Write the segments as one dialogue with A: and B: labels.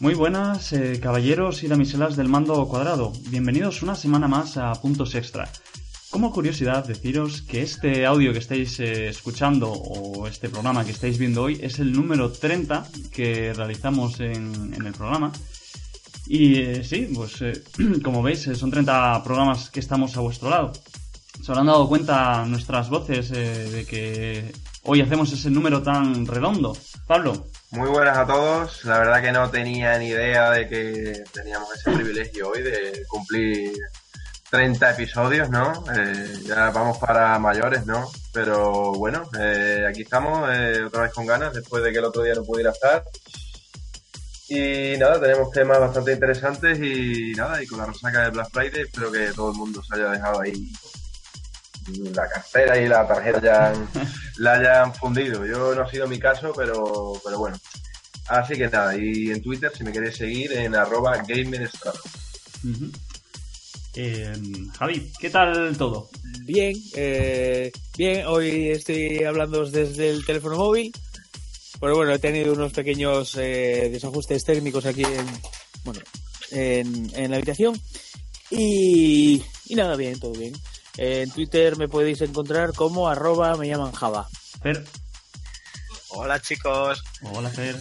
A: Muy buenas, eh, caballeros y damiselas del mando cuadrado. Bienvenidos una semana más a Puntos Extra. Como curiosidad, deciros que este audio que estáis eh, escuchando o este programa que estáis viendo hoy es el número 30 que realizamos en, el programa. Y eh, sí, pues como veis, son 30 programas que estamos a vuestro lado. Se habrán dado cuenta nuestras voces de que hoy hacemos ese número tan redondo. Pablo,
B: Muy buenas a todos. La verdad que no tenía ni idea de que teníamos ese privilegio hoy de cumplir 30 episodios, ¿no? Eh, ya vamos para mayores, ¿no? Pero bueno, eh, aquí estamos eh, otra vez con ganas después de que el otro día no pudiera estar. Y nada, tenemos temas bastante interesantes y nada, y con la resaca de Black Friday espero que todo el mundo se haya dejado ahí la cartera y la tarjeta ya han- la hayan fundido. Yo no ha sido mi caso, pero, pero bueno. Así que nada, y en Twitter, si me queréis seguir, en arroba.
A: Eh, Javi, ¿qué tal todo?
C: Bien, eh, bien, hoy estoy hablando desde el teléfono móvil. Pero bueno, he tenido unos pequeños eh, desajustes técnicos aquí en, bueno, en, en la habitación. Y, y nada, bien, todo bien. En Twitter me podéis encontrar como arroba me llaman Java.
A: Fer.
D: Hola chicos.
A: Hola, Fer.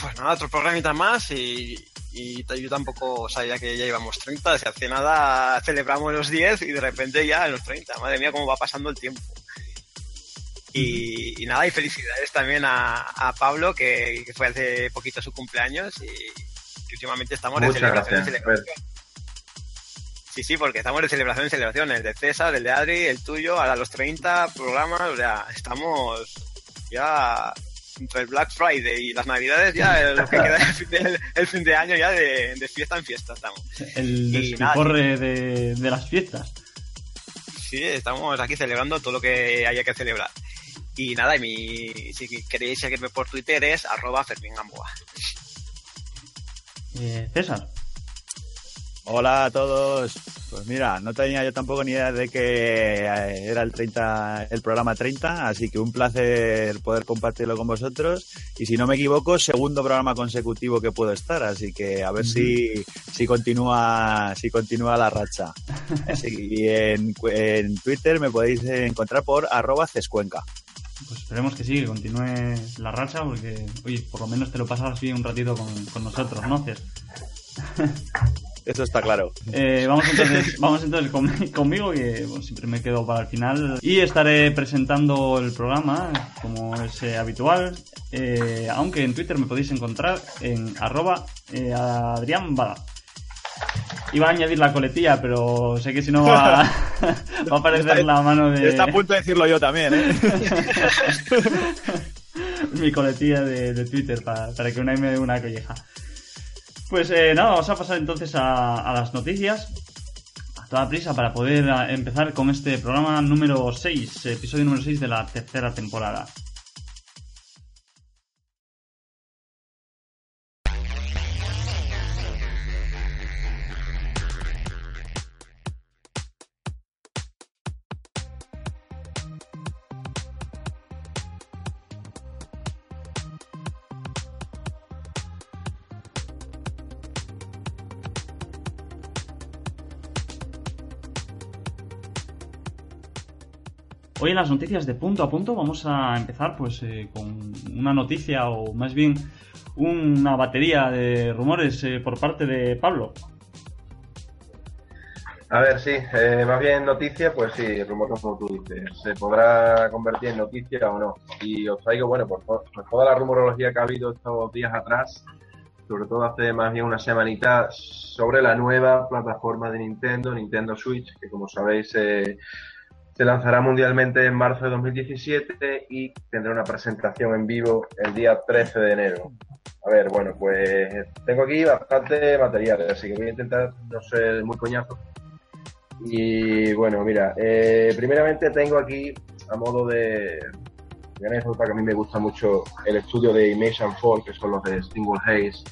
D: Pues nada, otro programita más y, yo tampoco sabía que ya íbamos 30. Si hace nada celebramos los 10 y de repente ya en los 30. Madre mía, cómo va pasando el tiempo. Y, y nada, y felicidades también a, a Pablo, que, que fue hace poquito su cumpleaños y que últimamente estamos de
B: Muchas
D: celebración en
B: gracias.
D: celebración. Sí, sí, porque estamos de celebración en celebración. El de César, el de Adri, el tuyo, ahora los 30 programas, o sea, estamos ya entre el Black Friday y las Navidades, ya lo que queda el fin de, el fin de año, ya de, de fiesta en fiesta estamos.
A: El
D: Y nada,
A: despiporre de, de las fiestas.
D: Sí, estamos aquí celebrando todo lo que haya que celebrar. Y nada, y mi, si queréis seguirme por Twitter es arroba Fermín Gamboa.
A: Eh, César.
E: Hola a todos. Pues mira, no tenía yo tampoco ni idea de que eh, era el 30, el programa 30, así que un placer poder compartirlo con vosotros. Y si no me equivoco, segundo programa consecutivo que puedo estar, así que a ver si, si continúa, si continúa la racha. Así, y en, en Twitter me podéis encontrar por arroba cescuenca.
A: Pues esperemos que sí, que continúe la racha, porque, oye, por lo menos te lo pasas bien un ratito con, con nosotros, ¿no?
E: Eso está claro.
A: Eh, vamos entonces, vamos entonces con- conmigo, que bueno, siempre me quedo para el final. Y estaré presentando el programa, como es eh, habitual. eh, aunque en Twitter me podéis encontrar en arroba eh, Adrián Bada. Iba a añadir la coletilla, pero sé que si no va, va a aparecer la mano de...
E: Está a punto de decirlo yo también, ¿eh?
A: mi coletilla de, de Twitter para, para que una me dé una colleja. Pues eh, nada, vamos a pasar entonces a, a las noticias. A toda prisa para poder a, empezar con este programa número 6, episodio número 6 de la tercera temporada. En las noticias de punto a punto vamos a empezar pues eh, con una noticia o más bien una batería de rumores eh, por parte de Pablo.
B: A ver, sí, eh, más bien noticia, pues sí, rumor como tú dices. Se podrá convertir en noticia o no. Y os traigo, bueno, por, to- por toda la rumorología que ha habido estos días atrás, sobre todo hace más bien una semanita, sobre la nueva plataforma de Nintendo, Nintendo Switch, que como sabéis se lanzará mundialmente en marzo de 2017 y tendrá una presentación en vivo el día 13 de enero. A ver, bueno, pues tengo aquí bastante material, así que voy a intentar no ser muy coñazo. Y bueno, mira, eh, primeramente tengo aquí, a modo de, anécdota, que a mí me gusta mucho el estudio de Image and Fall, que son los de Stingwell Hayes.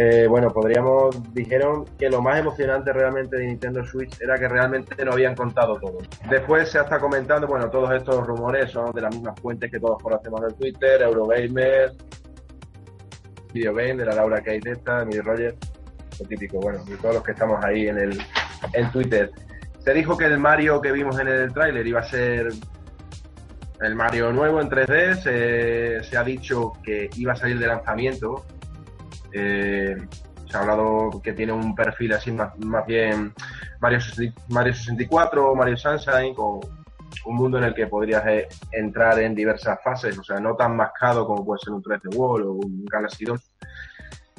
B: Eh, bueno, podríamos, dijeron que lo más emocionante realmente de Nintendo Switch era que realmente no habían contado todo. Después se está comentando, bueno, todos estos rumores son de las mismas fuentes que todos conocemos del Twitter, Eurogamer, Video Game, de la Laura Kate esta, de Midi Roger, lo típico, bueno, de todos los que estamos ahí en el en Twitter. Se dijo que el Mario que vimos en el tráiler iba a ser el Mario nuevo en 3D. Se, se ha dicho que iba a salir de lanzamiento. Eh, se ha hablado que tiene un perfil así más, bien Mario, 60 Mario 64 o Mario Sunshine con un mundo en el que podrías eh, entrar en diversas fases, o sea, no tan mascado como puede ser un 3D World o un Galaxy 2.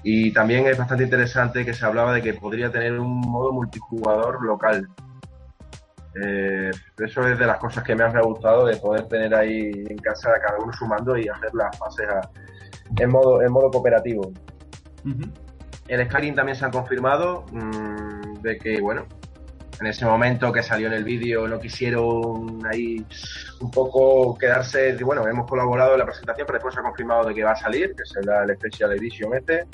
B: Y también es bastante interesante que se hablaba de que podría tener un modo multijugador local. Eh, eso es de las cosas que me ha gustado, de poder tener ahí en casa cada uno sumando y hacer las fases en, modo, en modo cooperativo.
A: Ujú.
B: El Skyrim también se han confirmado mm, de que, bueno, en ese momento que salió en el vídeo no quisieron ahí un poco quedarse, bueno, hemos colaborado en la presentación, pero después se ha confirmado de que va a salir, que será el Special Edition este.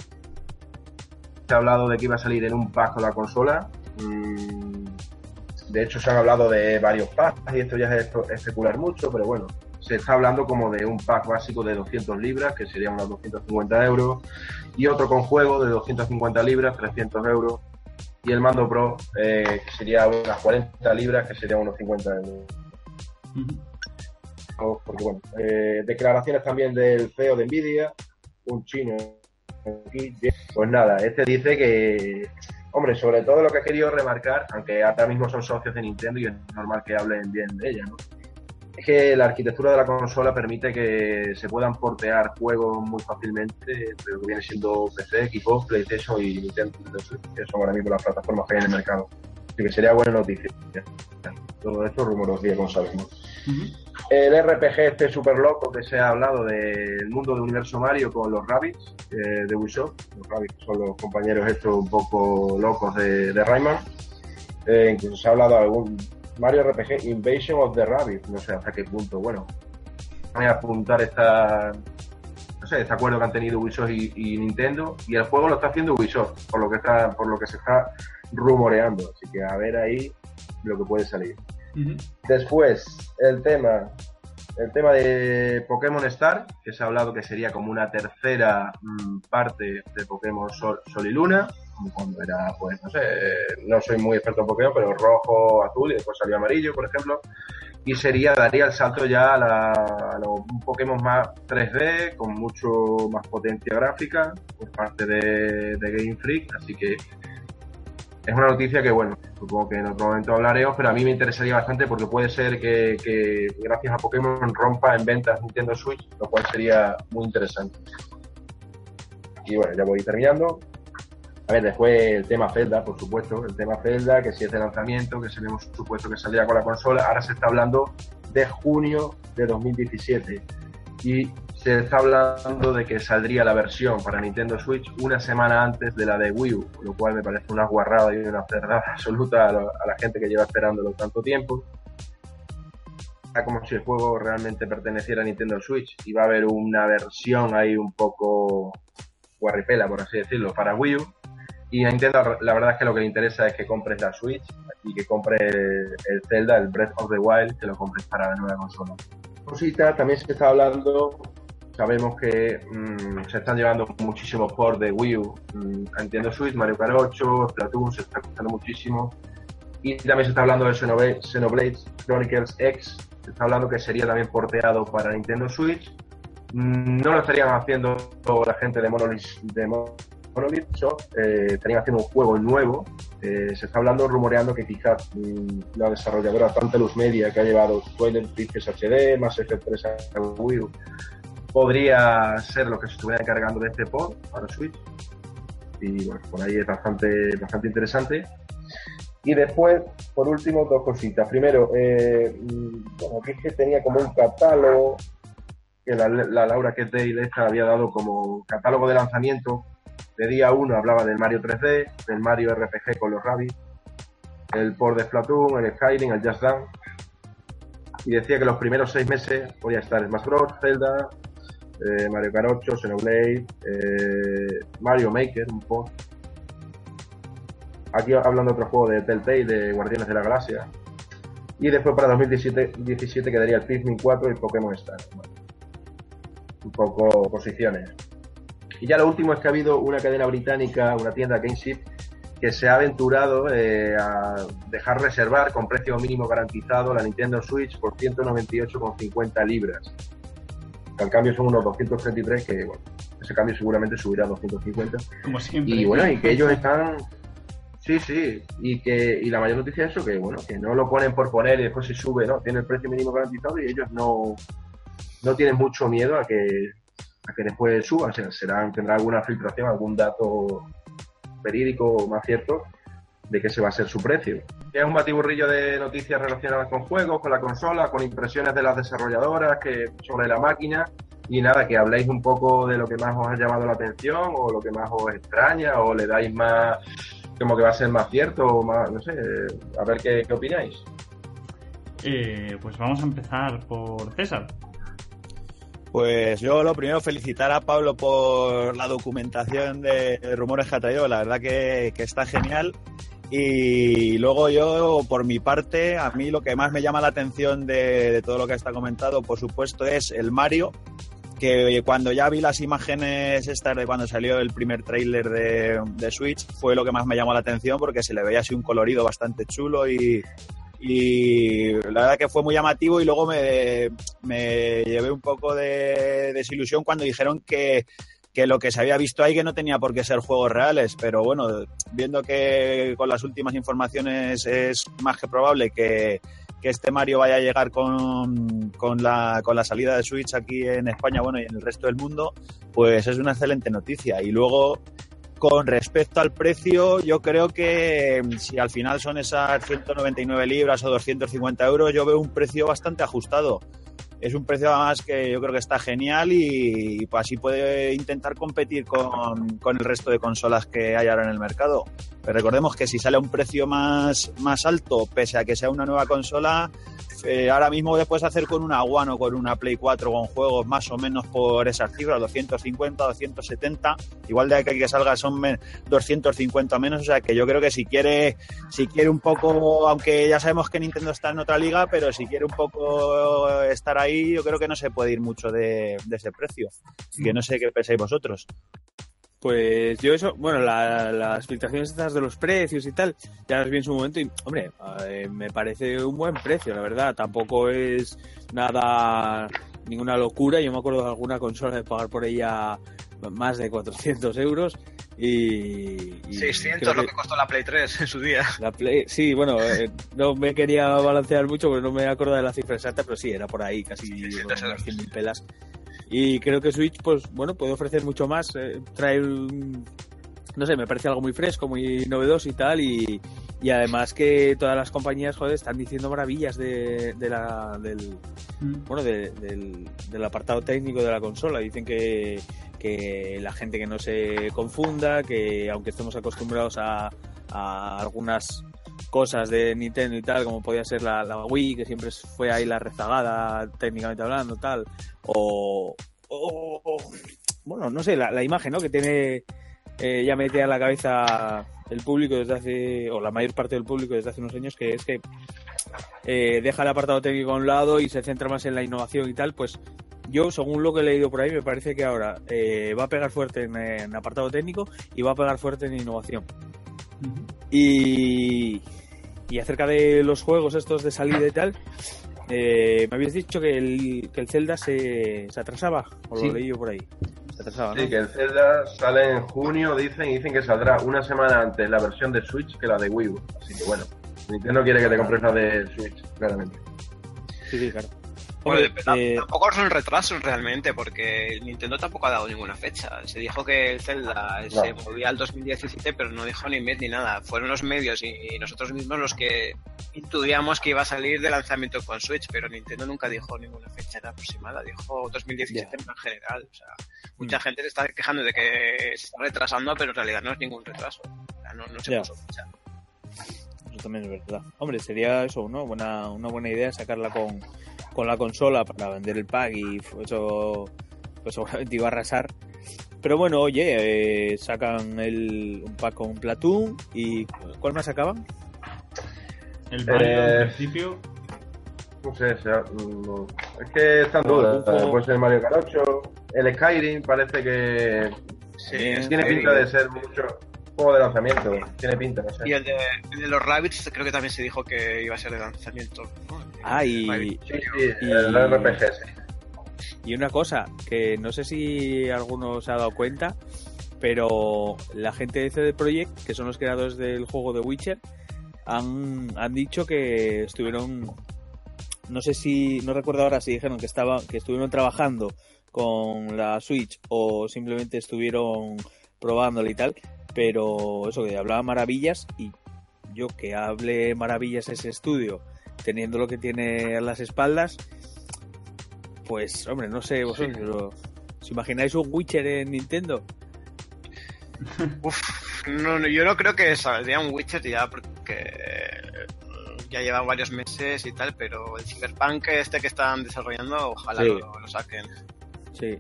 B: Se ha hablado de que iba a salir en un pack con la consola. Mm, de hecho, se han hablado de varios packs y esto ya es espe- especular mucho, pero bueno, se está hablando como de un pack básico de 200 libras, que serían unos 250 euros, y otro con juego de 250 libras, 300 euros, y el mando Pro, eh, que sería unas 40 libras, que serían unos 50 euros. Porque, bueno, eh, declaraciones también del CEO de Nvidia, un chino. Pues nada, este dice que, hombre, sobre todo lo que ha querido remarcar, aunque ahora mismo son socios de Nintendo y es normal que hablen bien de ella, ¿no? Es que la arquitectura de la consola permite que se puedan portear juegos muy fácilmente entre lo que viene siendo PC, Xbox, PlayStation y Nintendo, que son ahora mismo las plataformas que hay en el mercado. Así que sería buena noticia. Todo esto rumorología, como sabemos. El RPG este super loco que se ha hablado del mundo de Universo Mario con los Rabbits eh, de Ubisoft. Los Rabbits son los compañeros estos un poco locos de, de Rayman. Eh, incluso se ha hablado de algún Mario RPG Invasion of the Rabbits. No sé hasta qué punto. Bueno, voy a apuntar esta, no sé, este acuerdo que han tenido Ubisoft y, y Nintendo. Y el juego lo está haciendo Ubisoft, por lo que está, por lo que se está rumoreando. Así que a ver ahí lo que puede salir. Después, el tema, el tema de Pokémon Star, que se ha hablado que sería como una tercera mm, parte de Pokémon Sol, Sol y Luna, cuando era, pues, no sé, eh, no soy muy experto en Pokémon, pero rojo, azul y después salió amarillo, por ejemplo. Y sería, daría el salto ya a, la, a lo- un Pokémon más 3D, con mucho más potencia gráfica, por parte de, Game Freak, así que es una noticia que, bueno, supongo que en otro momento hablaremos, pero a mí me interesaría bastante porque puede ser que gracias a Pokémon rompa en ventas Nintendo Switch, lo cual sería muy interesante. Y bueno, ya voy terminando. A ver, después el tema Zelda, por supuesto, el tema Zelda, que si es de lanzamiento, que se habíamos supuesto que saldría con la consola, ahora se está hablando de junio de 2017. Y se está hablando de que saldría la versión para Nintendo Switch una semana antes de la de Wii U, lo cual me parece una guarrada y una cerdada absoluta a la gente que lleva esperándolo tanto tiempo. Está como si el juego realmente perteneciera a Nintendo Switch y va a haber una versión ahí un poco guarripela, por así decirlo, para Wii U. Y a Nintendo la verdad es que lo que le interesa es que compres la Switch y que compres el, el Zelda, el Breath of the Wild, que lo compres para la nueva consola. Cosita, también se está hablando Sabemos que mm, se están llevando muchísimos ports de Wii U mm, a Nintendo Switch, Mario Kart 8, Splatoon se está costando muchísimo. Y también se está hablando de Xenoblade, Xenoblade Chronicles X, se está hablando que sería también porteado para Nintendo Switch. Mm, no lo estarían haciendo la gente de Monolith, de Monolith Soft, eh, haciendo un juego nuevo. Eh, se está hablando, rumoreando que quizás mm, la desarrolladora Tantalus Media, que ha llevado Twilight Princess HD, Mass Effect 3 a podría ser lo que se estuviera encargando de este port para Switch. Y bueno, por ahí es bastante, bastante interesante. Y después, por último, dos cositas. Primero, eh, mm, aquí es que tenía como un catálogo que la, la Laura de esta había dado como catálogo de lanzamiento. De día 1 hablaba del Mario 3D, del Mario RPG con los Rabbids, el port de Splatoon, el Skyrim, el Just Dance. Y decía que los primeros seis meses podía estar Smash Bros, Zelda, eh, Mario Kart 8, Xenoblade, eh, Mario Maker, un poco. Aquí hablando de otro juego de Telltale, de Guardianes de la Galaxia. Y después para 2017 17 quedaría el Pikmin 4 y Pokémon Star. Un poco posiciones. Y ya lo último es que ha habido una cadena británica, una tienda GameShip, que se ha aventurado eh, a dejar reservar con precio mínimo garantizado la Nintendo Switch por 198,50 libras. Al cambio son unos 233 que, bueno, ese cambio seguramente subirá a 250.
A: Como siempre.
B: Y bueno, y que ellos están... Sí, sí, y que y la mayor noticia es eso, que bueno, que no lo ponen por poner y después se sube, ¿no? Tiene el precio mínimo garantizado y ellos no, no tienen mucho miedo a que, a que después suba, o sea, serán, tendrá alguna filtración, algún dato verídico más cierto de que ese va a ser su precio. Es un batiburrillo de noticias relacionadas con juegos, con la consola, con impresiones de las desarrolladoras que sobre la máquina y nada, que habléis un poco de lo que más os ha llamado la atención o lo que más os extraña o le dais más como que va a ser más cierto o más, no sé, a ver qué, qué opináis.
A: Eh, pues vamos a empezar por César.
E: Pues yo lo primero felicitar a Pablo por la documentación de rumores que ha traído, la verdad que, está genial. Y luego yo, por mi parte, a mí lo que más me llama la atención de, de todo lo que está comentado, por supuesto, es el Mario, que cuando ya vi las imágenes estas de cuando salió el primer tráiler de, de, Switch, fue lo que más me llamó la atención porque se le veía así un colorido bastante chulo y, y la verdad que fue muy llamativo y luego me, me llevé un poco de desilusión cuando dijeron que, que lo que se había visto ahí que no tenía por qué ser juegos reales, pero bueno, viendo que con las últimas informaciones es más que probable que, que este Mario vaya a llegar con, con, la, con la salida de Switch aquí en España, bueno, y en el resto del mundo, pues es una excelente noticia. Y luego con respecto al precio, yo creo que mm, si al final son esas 199 libras o 250 euros, yo veo un precio bastante ajustado. Es un precio además que yo creo que está genial y, pues así puede intentar competir con, con, el resto de consolas que hay ahora en el mercado. Pero recordemos que si sale a un precio más, más alto, pese a que sea una nueva consola, eh, ahora mismo lo puedes hacer con una One o con una Play 4 con juegos más o menos por esas cifras, 250, 270. Igual de aquí que salga son 250 menos, o sea que yo creo que si quiere, si quiere un poco, aunque ya sabemos que Nintendo está en otra liga, pero si quiere un poco estar ahí, yo creo que no se puede ir mucho de, ese precio. Que no sé qué pensáis vosotros.
C: Pues yo eso, bueno, la, las filtraciones estas de los precios y tal, ya las vi en su momento y, hombre, eh, me parece un buen precio, la verdad. Tampoco es nada, ninguna locura. Yo me acuerdo de alguna consola de pagar por ella más de 400 euros y... y
D: 600 lo que costó la Play 3 en su día.
C: La Play, sí, bueno, eh, no me quería balancear mucho porque no me acuerdo de la cifra exacta, pero sí, era por ahí, casi unas 100.000 pelas. Y creo que Switch, pues bueno, puede ofrecer mucho más, eh, traer un, no sé, me parece algo muy fresco, muy novedoso y tal, y, y además que todas las compañías, joder, están diciendo maravillas de, de la, del, mm. bueno, de, del, del, apartado técnico de la consola. Dicen que, que la gente que no se confunda, que aunque estemos acostumbrados a, algunas cosas de Nintendo y tal, como podía ser la, Wii, que siempre fue ahí la rezagada técnicamente hablando, tal, o, o, o bueno, no sé, la, la, imagen, ¿no? Que tiene eh, ya mete a la cabeza el público desde hace, o la mayor parte del público desde hace unos años, que es que eh, deja el apartado técnico a un lado y se centra más en la innovación y tal, pues yo, según lo que he leído por ahí, me parece que ahora eh, va a pegar fuerte en, en, apartado técnico y va a pegar fuerte en innovación. Uh -huh. Y, y acerca de los juegos estos de salida y tal, eh, me habías dicho que el, que el Zelda se, se atrasaba, o
B: sí.
C: lo leí yo por ahí. Se atrasaba, ¿no?
B: Sí, que el Zelda sale en junio, dicen, y dicen que saldrá una semana antes la versión de Switch que la de Wii U. Así que bueno, Nintendo quiere que te compres la de Switch, claramente.
C: Sí, sí, claro.
D: Hombre, eh... tampoco son retrasos realmente, porque Nintendo tampoco ha dado ninguna fecha. Se dijo que el Zelda no. se movía al 2017, pero no dijo ni mes ni nada. Fueron los medios y nosotros mismos los que intuíamos que iba a salir de lanzamiento con Switch, pero Nintendo nunca dijo ninguna fecha aproximada. Dijo 2017 yeah. en general. O sea, mucha mm. gente se está quejando de que se está retrasando, pero en realidad no es ningún retraso. O sea, no, no se yeah. puso fecha.
C: Eso también es verdad. Hombre, sería eso, ¿no? Buena, una buena idea sacarla con con la consola para vender el pack y eso pues seguramente iba a arrasar. Pero bueno, oye, eh, sacan el, un pack con Platoon y ¿cuál más sacaban?
A: El Mario eh, al principio.
B: No sé, sea, no, es que están todos. Uh, puede ser el Mario Kart 8, el Skyrim parece que
D: Sí,
B: Tiene
D: que-
B: pinta de ser mucho juego de lanzamiento. Tiene pinta, no sé.
D: Y el de, el de los Rabbits creo que también se dijo que iba a ser de lanzamiento. ¿no?
C: Ah, y.
B: Sí, sí,
C: Y-
B: el RPG, sí.
C: y una cosa, que no sé si alguno se ha dado cuenta, pero la gente de CD Projekt, que son los creadores del juego de Witcher, han, han dicho que estuvieron, no sé si, no recuerdo ahora si dijeron que estaban, que estuvieron trabajando con la Switch o simplemente estuvieron probándola y tal, pero eso que hablaba maravillas y yo que hable maravillas ese estudio, teniendo lo que tiene a las espaldas, pues hombre, no sé vosotros, pero ¿os imagináis un Witcher en Nintendo?
D: Uf, no, no, yo no creo que saldría un Witcher ya porque eh, ya lleva varios meses y tal, pero el Cyberpunk este que están desarrollando, ojalá
C: Sí.
D: lo, lo saquen.
C: Sí.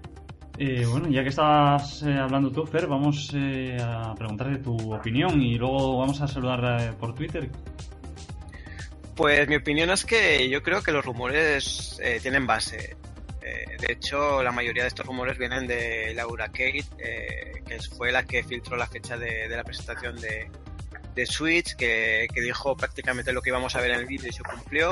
A: Eh, bueno, ya que estás eh, hablando tú, Fer, vamos eh, a preguntarte tu opinión y luego vamos a saludar eh, por Twitter.
D: Pues mi opinión es que yo creo que los rumores tienen base. De hecho, la mayoría de estos rumores vienen de Laura Kate, que fue la que filtró la fecha de, de la presentación de, de Switch, que, que dijo prácticamente lo que íbamos a ver en el vídeo y se cumplió.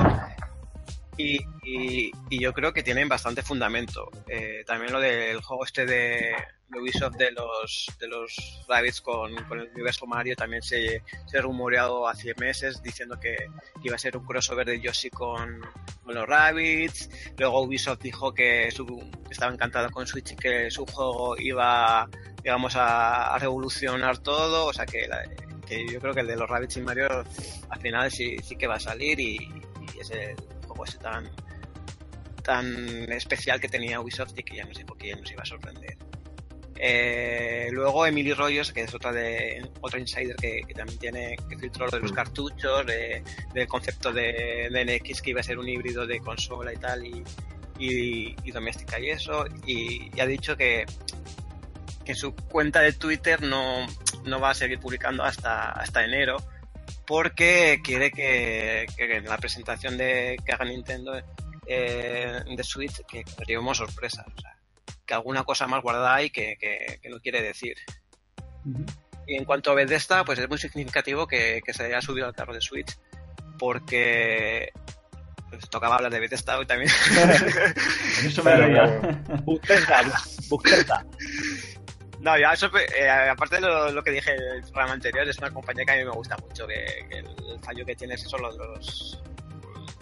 D: Y, y- y yo creo que tienen bastante fundamento. Eh, también lo del juego este de, Ubisoft de los, de los Rabbids con, el universo Mario también se, se rumoreado hace meses diciendo que, iba a ser un crossover de Yoshi con, con los Rabbids. Luego Ubisoft dijo que su, estaba encantado con Switch y que su juego iba, digamos, a, revolucionar todo. O sea que, la- que yo creo que el de los Rabbids y Mario al final sí, sí que va a salir y, y es el juego ese tan tan especial que tenía Ubisoft y que ya nos dijo que ya nos iba a sorprender. Eh, luego Emily Rogers, que es otra de otra insider que, que también tiene que filtró lo de los
B: Mm.
D: cartuchos, de- del concepto de, de NX que iba a ser un híbrido de consola y tal y, y, y doméstica y eso, y, y ha dicho que que su cuenta de Twitter no, no va a seguir publicando hasta, hasta enero porque quiere que, que en la presentación de que haga Nintendo eh, de Switch que nos llevemos sorpresas. O sea, que alguna cosa más guardada hay que, que, que no quiere decir. Y en cuanto a Bethesda, pues es muy significativo que, que se haya subido al carro de Switch porque pues, tocaba hablar de Bethesda hoy también.
A: Eso me.
C: Bethesda, Bethesda.
D: No, ya eso, eh, aparte de lo, que dije en el programa anterior, es una compañía que a mí me gusta mucho, que, el fallo que tiene es eso, los, los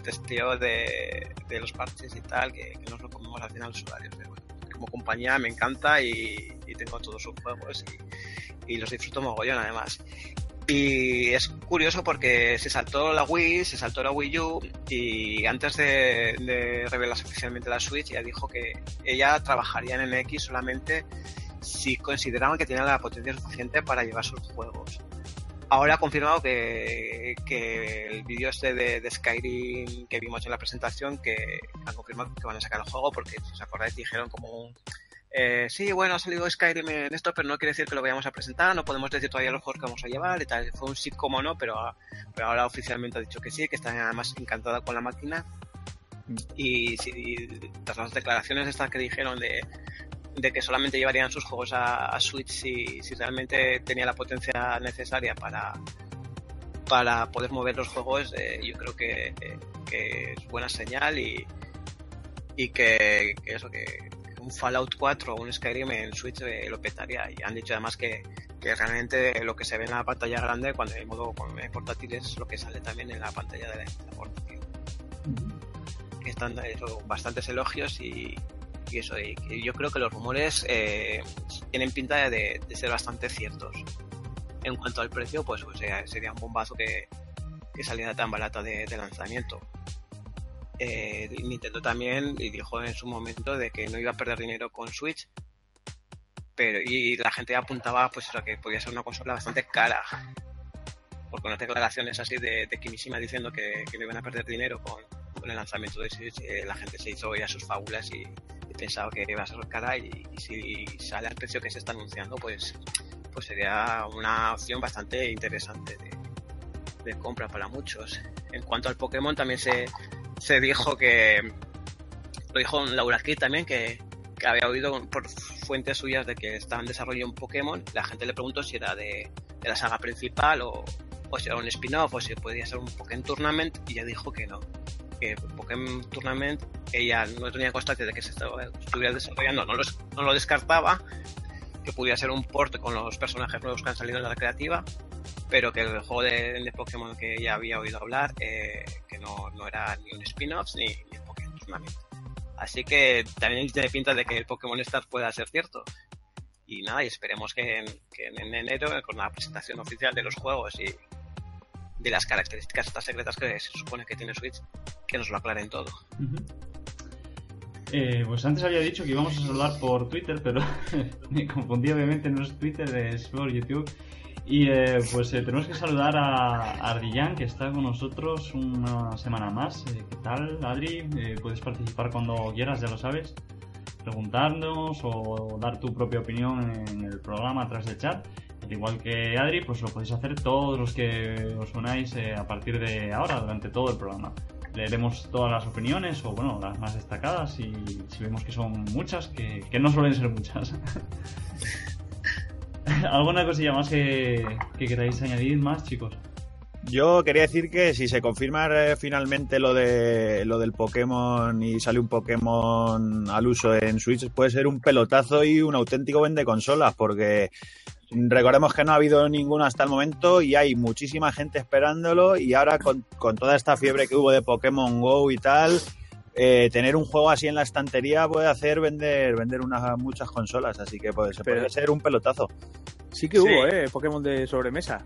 D: testeos de, los parches y tal, que, que nos lo comemos al final los usuarios. Pero bueno, como compañía me encanta y, tengo todos sus juegos y, y los disfruto mogollón además. Y es curioso porque se saltó la Wii, se saltó la Wii U y antes de, de revelarse oficialmente la Switch ya dijo que ella trabajaría en NX solamente si consideraban que tenían la potencia suficiente para llevar sus juegos. Ahora ha confirmado que, que el vídeo este de, de Skyrim que vimos en la presentación, que han confirmado que van a sacar el juego, porque si os acordáis dijeron como un, eh, sí, bueno, ha salido Skyrim en esto, pero no quiere decir que lo vayamos a presentar, no podemos decir todavía los juegos que vamos a llevar y tal. Fue un sí como no, pero, pero ahora oficialmente ha dicho que sí, que está además encantada con la máquina. Y, si, tras las declaraciones estas que dijeron de, de que solamente llevarían sus juegos a, a Switch si, si realmente tenía la potencia necesaria para, para poder mover los juegos, eh, yo creo que, que es buena señal y, y que, que eso, que un Fallout 4 o un Skyrim en Switch eh, lo petaría. Y han dicho además que, que realmente lo que se ve en la pantalla grande cuando hay modo con- eh, portátil es lo que sale también en la pantalla de la, de la portátil. Están eso, bastantes elogios y, y eso, y que yo creo que los rumores eh, tienen pinta de, ser bastante ciertos. En cuanto al precio, pues, pues, sería un bombazo que, que saliera tan barata de, lanzamiento. Eh, Nintendo también dijo en su momento de que no iba a perder dinero con Switch, pero y la gente apuntaba pues a que podía ser una consola bastante cara. Porque unas declaraciones así de, de Kimishima diciendo que, que no iban a perder dinero con, con el lanzamiento de Switch, eh, la gente se hizo ya sus fábulas y, y pensaba que iba a ser cara y, si sale al precio que se está anunciando, pues, pues sería una opción bastante interesante de, compra para muchos. En cuanto al Pokémon también se, se dijo que lo dijo Laura Kid también que, que había oído por fuentes suyas de que estaban desarrollando un Pokémon. La gente le preguntó si era de, de la saga principal o, o si era un spin-off o si podía ser un Pokémon Tournament y ella dijo que no. Que Pokémon Tournament ella no tenía constancia de que se estaba, estuviera desarrollando, no, los, no lo descartaba, que pudiera ser un port con los personajes nuevos que han salido en la recreativa, pero que el juego de, de Pokémon que ella había oído hablar, eh, que no, no, era ni un spin-off ni, ni Pokémon Tournament. Así que también tiene pinta de que el Pokémon Stars pueda ser cierto. Y nada, y esperemos que en, que en enero, con la presentación oficial de los juegos y de las características estas secretas que se supone que tiene Switch, que nos lo aclaren todo.
A: Eh, pues antes había dicho que íbamos a saludar por Twitter, pero me confundí, obviamente no es Twitter, es por YouTube. Y eh, pues eh, tenemos que saludar a, a Adrián, que está con nosotros una semana más. Eh, ¿Qué tal, Adri? puedes participar cuando quieras, ya lo sabes. Preguntarnos o dar tu propia opinión en el programa a través del chat. Al igual que Adri, pues lo podéis hacer todos los que os unáis a partir de ahora, durante todo el programa. Leeremos todas las opiniones, o bueno, las más destacadas, y si vemos que son muchas, que, que no suelen ser muchas. ¿Alguna cosilla más que, que, queráis añadir más, chicos?
E: Yo quería decir que si se confirma eh, finalmente lo de lo del Pokémon y sale un Pokémon al uso en Switch, puede ser un pelotazo y un auténtico vende consolas, porque recordemos que no ha habido ninguno hasta el momento y hay muchísima gente esperándolo y ahora con, con toda esta fiebre que hubo de Pokémon Go y tal, eh, tener un juego así en la estantería puede hacer vender vender unas muchas consolas, así que puede,
C: Pero,
E: puede ser un pelotazo.
C: Sí que hubo, eh, Pokémon de sobremesa.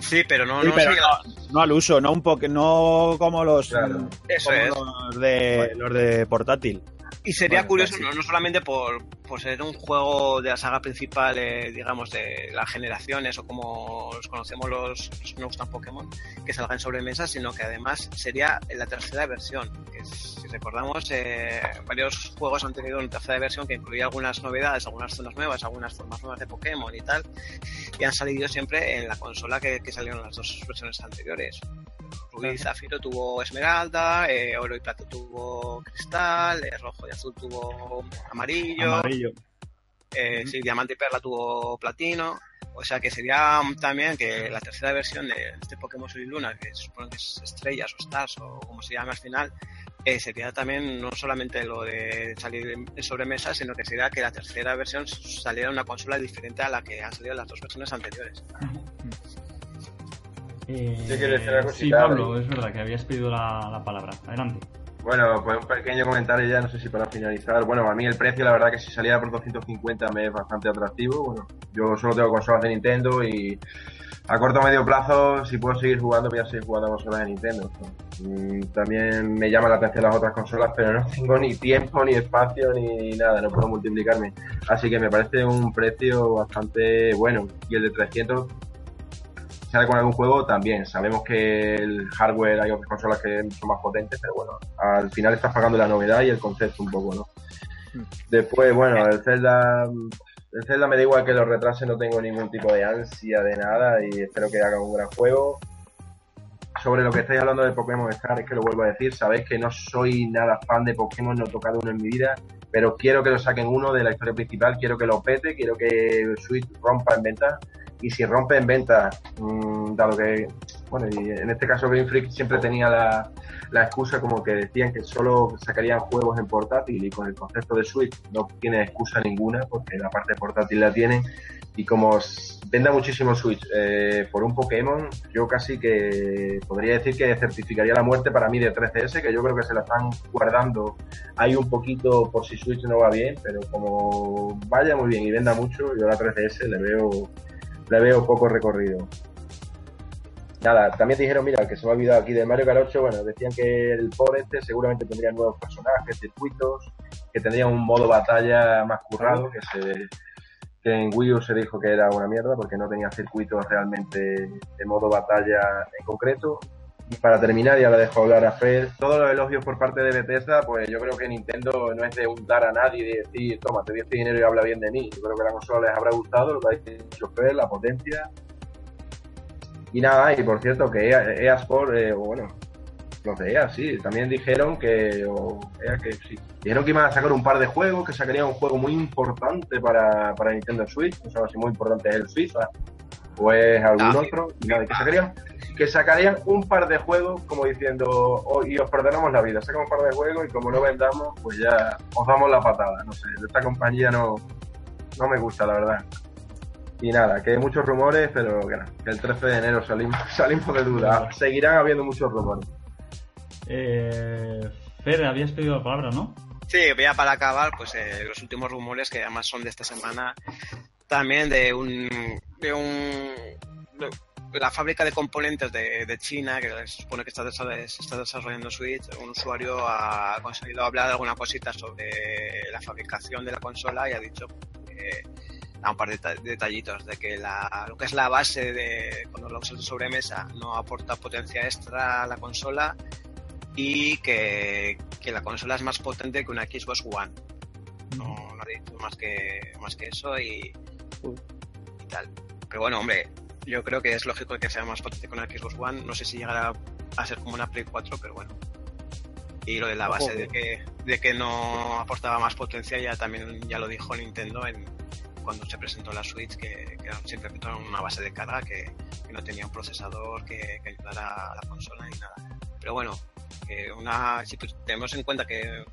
D: Sí, pero no,
E: sí,
D: no,
E: pero no, no, al uso, no un poke, no como los,
B: claro.
D: Eso
E: como
D: es.
E: los de los de portátil.
D: Y sería
E: Bueno,
D: curioso,
E: pues
D: no, no solamente por, por ser un juego de la saga principal, eh, digamos, de las generaciones o como los conocemos los, los que nos gustan Pokémon, que salga en sobremesa, sino que además sería la tercera versión. Que si recordamos, eh, varios juegos han tenido una tercera versión que incluía algunas novedades, algunas zonas nuevas, algunas formas nuevas de Pokémon y tal, y han salido siempre en la consola que, que salieron las dos versiones anteriores. Rubí y Zafiro tuvo Esmeralda, eh, Oro y Plata tuvo Cristal, eh, Rojo y Azul tuvo Amarillo,
E: Amarillo.
D: eh, sí, Diamante y Perla tuvo Platino. O sea que sería también que la tercera versión de este Pokémon Sol y Luna, que se supone que es Estrellas o Stars o como se llame al final, eh, sería también no solamente lo de salir en sobremesa, sino que sería que la tercera versión saliera en una consola diferente a la que han salido las dos versiones anteriores.
A: Eh,
B: Sí, quieres decir algo,
A: sí, Pablo, es verdad que habías pedido la, la palabra. Adelante.
B: Bueno, pues un pequeño comentario ya, no sé si para finalizar. Bueno, a mí el precio, la verdad que si salía por 250 me es bastante atractivo. Bueno, yo solo tengo consolas de Nintendo y a corto o medio plazo, si puedo seguir jugando, voy a seguir jugando a consolas de Nintendo. Mm, También me llaman la atención las otras consolas, pero no tengo ni tiempo, ni espacio, ni nada, no puedo multiplicarme. Así que me parece un precio bastante bueno. Y el de 300 sale con algún juego también. Sabemos que el hardware hay otras consolas que son más potentes, pero bueno, al final estás pagando la novedad y el concepto un poco, ¿no? Después, bueno, el Zelda, el Zelda me da igual que lo retrase, no tengo ningún tipo de ansia de nada y espero que haga un gran juego. Sobre lo que estáis hablando de Pokémon Star, es que lo vuelvo a decir, sabéis que no soy nada fan de Pokémon, no he tocado uno en mi vida, pero quiero que lo saquen uno de la historia principal, quiero que lo pete, quiero que Switch rompa en venta y si rompe en venta, mmm, dado que, bueno, y en este caso Game Freak siempre tenía la, la excusa como que decían que solo sacarían juegos en portátil y con el concepto de Switch no tiene excusa ninguna porque la parte portátil la tienen y como venda muchísimo Switch eh, por un Pokémon, yo casi que podría decir que certificaría la muerte para mí de 3DS, que yo creo que se la están guardando ahí un poquito por si Switch no va bien, pero como vaya muy bien y venda mucho, yo a la 3DS le veo le veo poco recorrido. Nada, también dijeron, mira, que se me ha olvidado aquí del Mario Kart 8, bueno, decían que el por este seguramente tendría nuevos personajes, circuitos, que tendría un modo batalla más currado, que se que en Wii U se dijo que era una mierda porque no tenía circuitos realmente de modo batalla en concreto. Y para terminar, ya le dejo hablar a Fred. Todos los elogios por parte de Bethesda, pues yo creo que Nintendo no es de untar a nadie y de decir, toma, te doy este dinero y habla bien de mí. Yo creo que la consola les habrá gustado, lo que ha dicho Fred, la potencia. Y nada, y por cierto, que EA, EA Sport, eh, bueno, los de EA, sí. También dijeron que, o EA que sí. Dijeron que iban a sacar un par de juegos, que sacarían un juego muy importante para, para Nintendo Switch. No sabemos si muy importante es el FIFA o es algún
D: Ah,
B: otro. Y nada, que sacarían, que sacarían un par de juegos como diciendo, "Oh, y os perdonamos la vida. Sacan un par de juegos y como no vendamos, pues ya os damos la patada. No sé, de esta compañía no, no me gusta, la verdad. Y nada, que hay muchos rumores, pero que, no, que el 13 de enero salimos, salimos de duda. Seguirán habiendo muchos rumores.
A: Eh, Fer, habías pedido la palabra, ¿no?
D: Sí, ya para acabar, pues eh, los últimos rumores que además son de esta semana, también de un de un la fábrica de componentes de, de China que se supone que está, está desarrollando Switch, un usuario ha conseguido hablar alguna cosita sobre la fabricación de la consola y ha dicho da un par de deta- detallitos de que la, lo que es la base de cuando lo usas de sobremesa no aporta potencia extra a la consola y que, que la consola es más potente que una Xbox One. No, no ha dicho más que, más que eso y, y tal. Pero bueno, hombre, yo creo que es lógico que sea más potente que una Xbox One. No sé si llegará a ser como una Play 4, pero bueno. Y lo de la base de que, de que no aportaba más potencia ya también ya lo dijo Nintendo en, cuando se presentó la Switch, que, que simplemente era una base de carga, que, que no tenía un procesador que, que ayudara a la consola ni nada. Pero bueno, que una, si tenemos en cuenta que,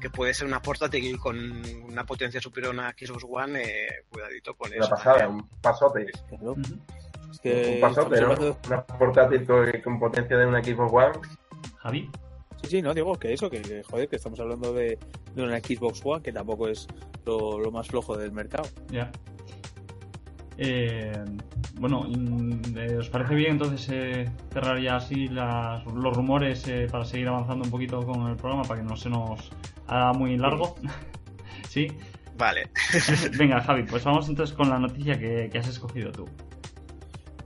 D: que puede ser una portátil con una potencia superior a una Xbox One, eh, cuidadito con
B: Una
D: eso.
B: pasada,
D: también.
B: un pasote.
C: Claro.
A: Ujú.
C: Es que
B: un Una portátil con, con potencia de una Xbox One.
A: Javi.
C: Sí, sí, no, digo que eso, que, que, joder, que estamos hablando de, de una Xbox One, que tampoco es lo, lo más flojo del mercado.
A: Ya. Eh, bueno, mm, eh, ¿os parece bien entonces eh, cerrar ya así las- los rumores eh, para seguir avanzando un poquito con el programa para que no se nos haga muy largo? sí.
D: Vale.
A: Venga, Javi, pues vamos entonces con la noticia que, que has escogido tú.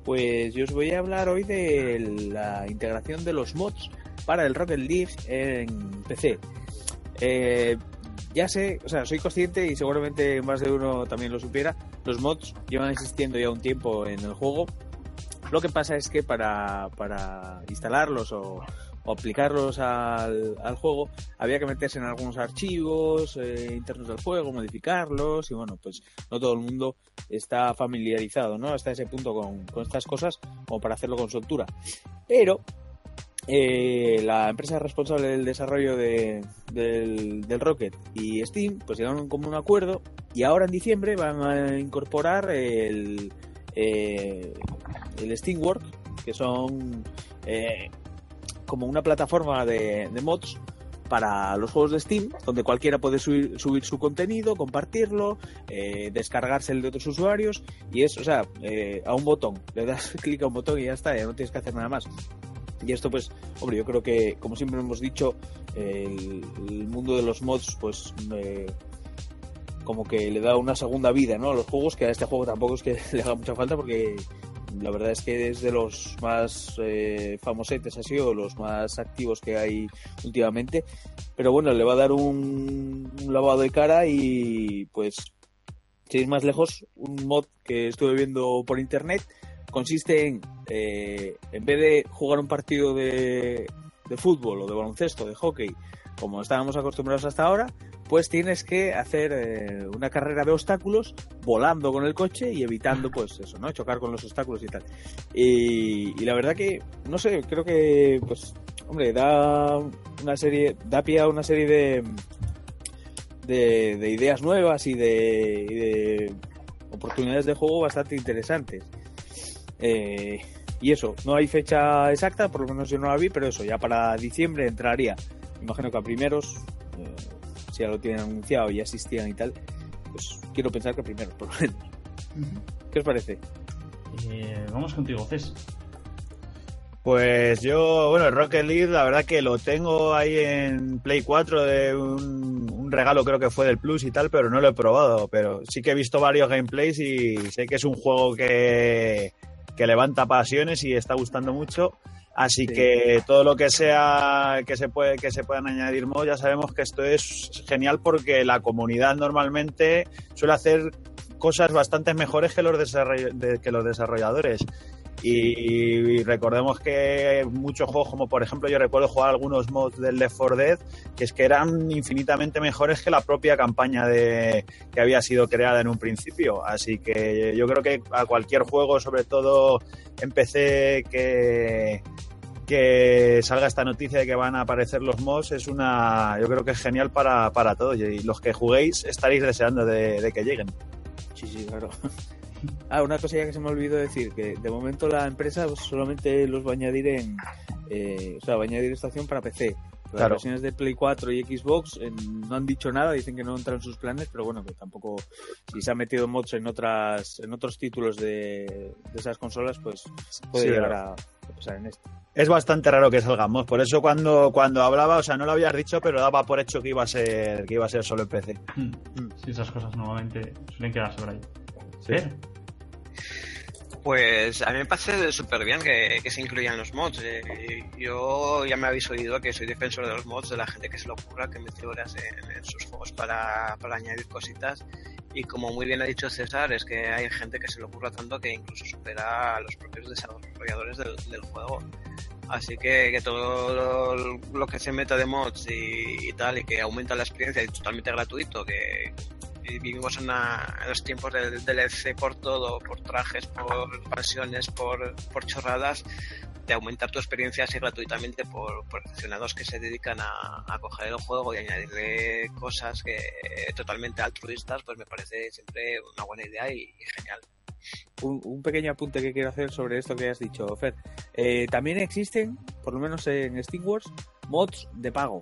C: Pues yo os voy a hablar hoy de la integración de los mods para el Rocket League en PC. Eh, ya sé, o sea, soy consciente y seguramente más de uno también lo supiera, los mods llevan existiendo ya un tiempo en el juego. Lo que pasa es que para, para instalarlos o, o aplicarlos al, al juego había que meterse en algunos archivos eh, internos del juego, modificarlos y bueno, pues no todo el mundo está familiarizado, ¿no? Hasta ese punto con, con estas cosas como para hacerlo con soltura. Pero eh, la empresa responsable del desarrollo de, del, del Rocket y Steam pues llegaron como un acuerdo y ahora en diciembre van a incorporar el, eh, el Steamwork que son eh, como una plataforma de, de mods para los juegos de Steam, donde cualquiera puede subir, subir su contenido, compartirlo, eh, descargarse el de otros usuarios y es, o sea, eh, a un botón, le das clic a un botón y ya está, ya no tienes que hacer nada más. Y esto pues, hombre, yo creo que, como siempre hemos dicho, el, el mundo de los mods pues como que le da una segunda vida, ¿no? A los juegos, que a este juego tampoco es que le haga mucha falta porque la verdad es que es de los más eh, famosetes así o los más activos que hay últimamente. Pero bueno le va a dar un, un lavado de cara y pues si ir más lejos un mod que estuve viendo por internet consiste en eh, en vez de jugar un partido de, de fútbol o de baloncesto de hockey como estábamos acostumbrados hasta ahora pues tienes que hacer eh, una carrera de obstáculos volando con el coche y evitando pues eso, ¿no? Chocar con los obstáculos y tal. Y, la verdad que, no sé, creo que pues, hombre, da una serie, da pie a una serie de, de, de ideas nuevas y de, y de oportunidades de juego bastante interesantes. Eh, y eso, no hay fecha exacta, por lo menos yo no la vi, pero eso, ya para diciembre entraría. Imagino que a primeros, eh, si ya lo tienen anunciado y ya existían y tal, pues quiero pensar que primero, por lo menos. ¿Qué os parece?
A: Eh, vamos contigo, Cés.
E: Pues yo, bueno, el Rocket League, la verdad que lo tengo ahí en Play 4 de un, un regalo, creo que fue del Plus y tal, pero no lo he probado. Pero sí que he visto varios gameplays y sé que es un juego que, que levanta pasiones y está gustando mucho. Así
C: Sí.
E: que todo lo que sea que se puede que se puedan añadir mods, ya sabemos que esto es genial porque la comunidad normalmente suele hacer cosas bastante mejores que los, que los desarrolladores. Y, recordemos que muchos juegos, como por ejemplo yo recuerdo jugar algunos mods del Left 4 Dead, que es que eran infinitamente mejores que la propia campaña de, que había sido creada en un principio. Así que yo creo que a cualquier juego, sobre todo en PC, que, que salga esta noticia de que van a aparecer los mods es una, yo creo que es genial para, para todos y los que juguéis estaréis deseando de, que lleguen.
C: Sí, sí, claro. Ah, una cosa ya que se me olvidó decir, que de momento la empresa solamente los va a añadir en, eh, o sea, va a añadir estación para PC. Las versiones de Play 4 y Xbox eh, no han dicho nada, dicen que no entran en sus planes, pero bueno, que tampoco, si se han metido mods en otras, en otros títulos de, esas consolas, pues puede llegar a, pasar en esto
E: es bastante raro que salgamos. Por eso cuando, cuando hablaba, o sea, no lo habías dicho, pero daba por hecho que iba a ser, que iba a ser solo en PC.
A: Hmm. Sí, esas cosas normalmente suelen quedarse por ahí.
D: ¿Sí? Pues a mí me parece súper bien que, se incluyan los mods. Eh, yo ya me habéis oído que soy defensor de los mods, de la gente que se lo ocurra, que mete horas en, sus juegos para, añadir cositas. Y como muy bien ha dicho César, es que hay gente que se lo ocurra tanto que incluso supera a los propios desarrolladores del juego. Así que, todo lo, que se meta de mods y, tal, y que aumenta la experiencia y totalmente gratuito, que vivimos en, los tiempos del DLC por todo, por trajes, por pasiones, por, chorradas, de aumentar tu experiencia así gratuitamente por, por aficionados que se dedican a, coger el juego y añadirle cosas que totalmente altruistas, pues me parece siempre una buena idea y genial
C: un, pequeño apunte que quiero hacer sobre esto que has dicho, Fer. Eh, también existen, por lo menos en Steamworks, mods de pago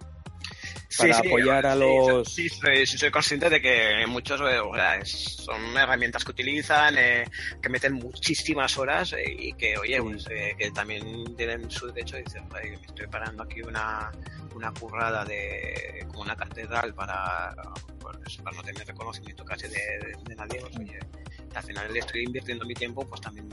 C: para apoyar a los.
D: Sí, soy, consciente de que muchos eh, son herramientas que utilizan, eh, que meten muchísimas horas y que, oye, pues, que también tienen su derecho y dicen, me estoy parando aquí una, una currada de como una catedral para, pues, para no tener reconocimiento casi de, nadie. Pues, oye, al final le estoy invirtiendo mi tiempo, pues también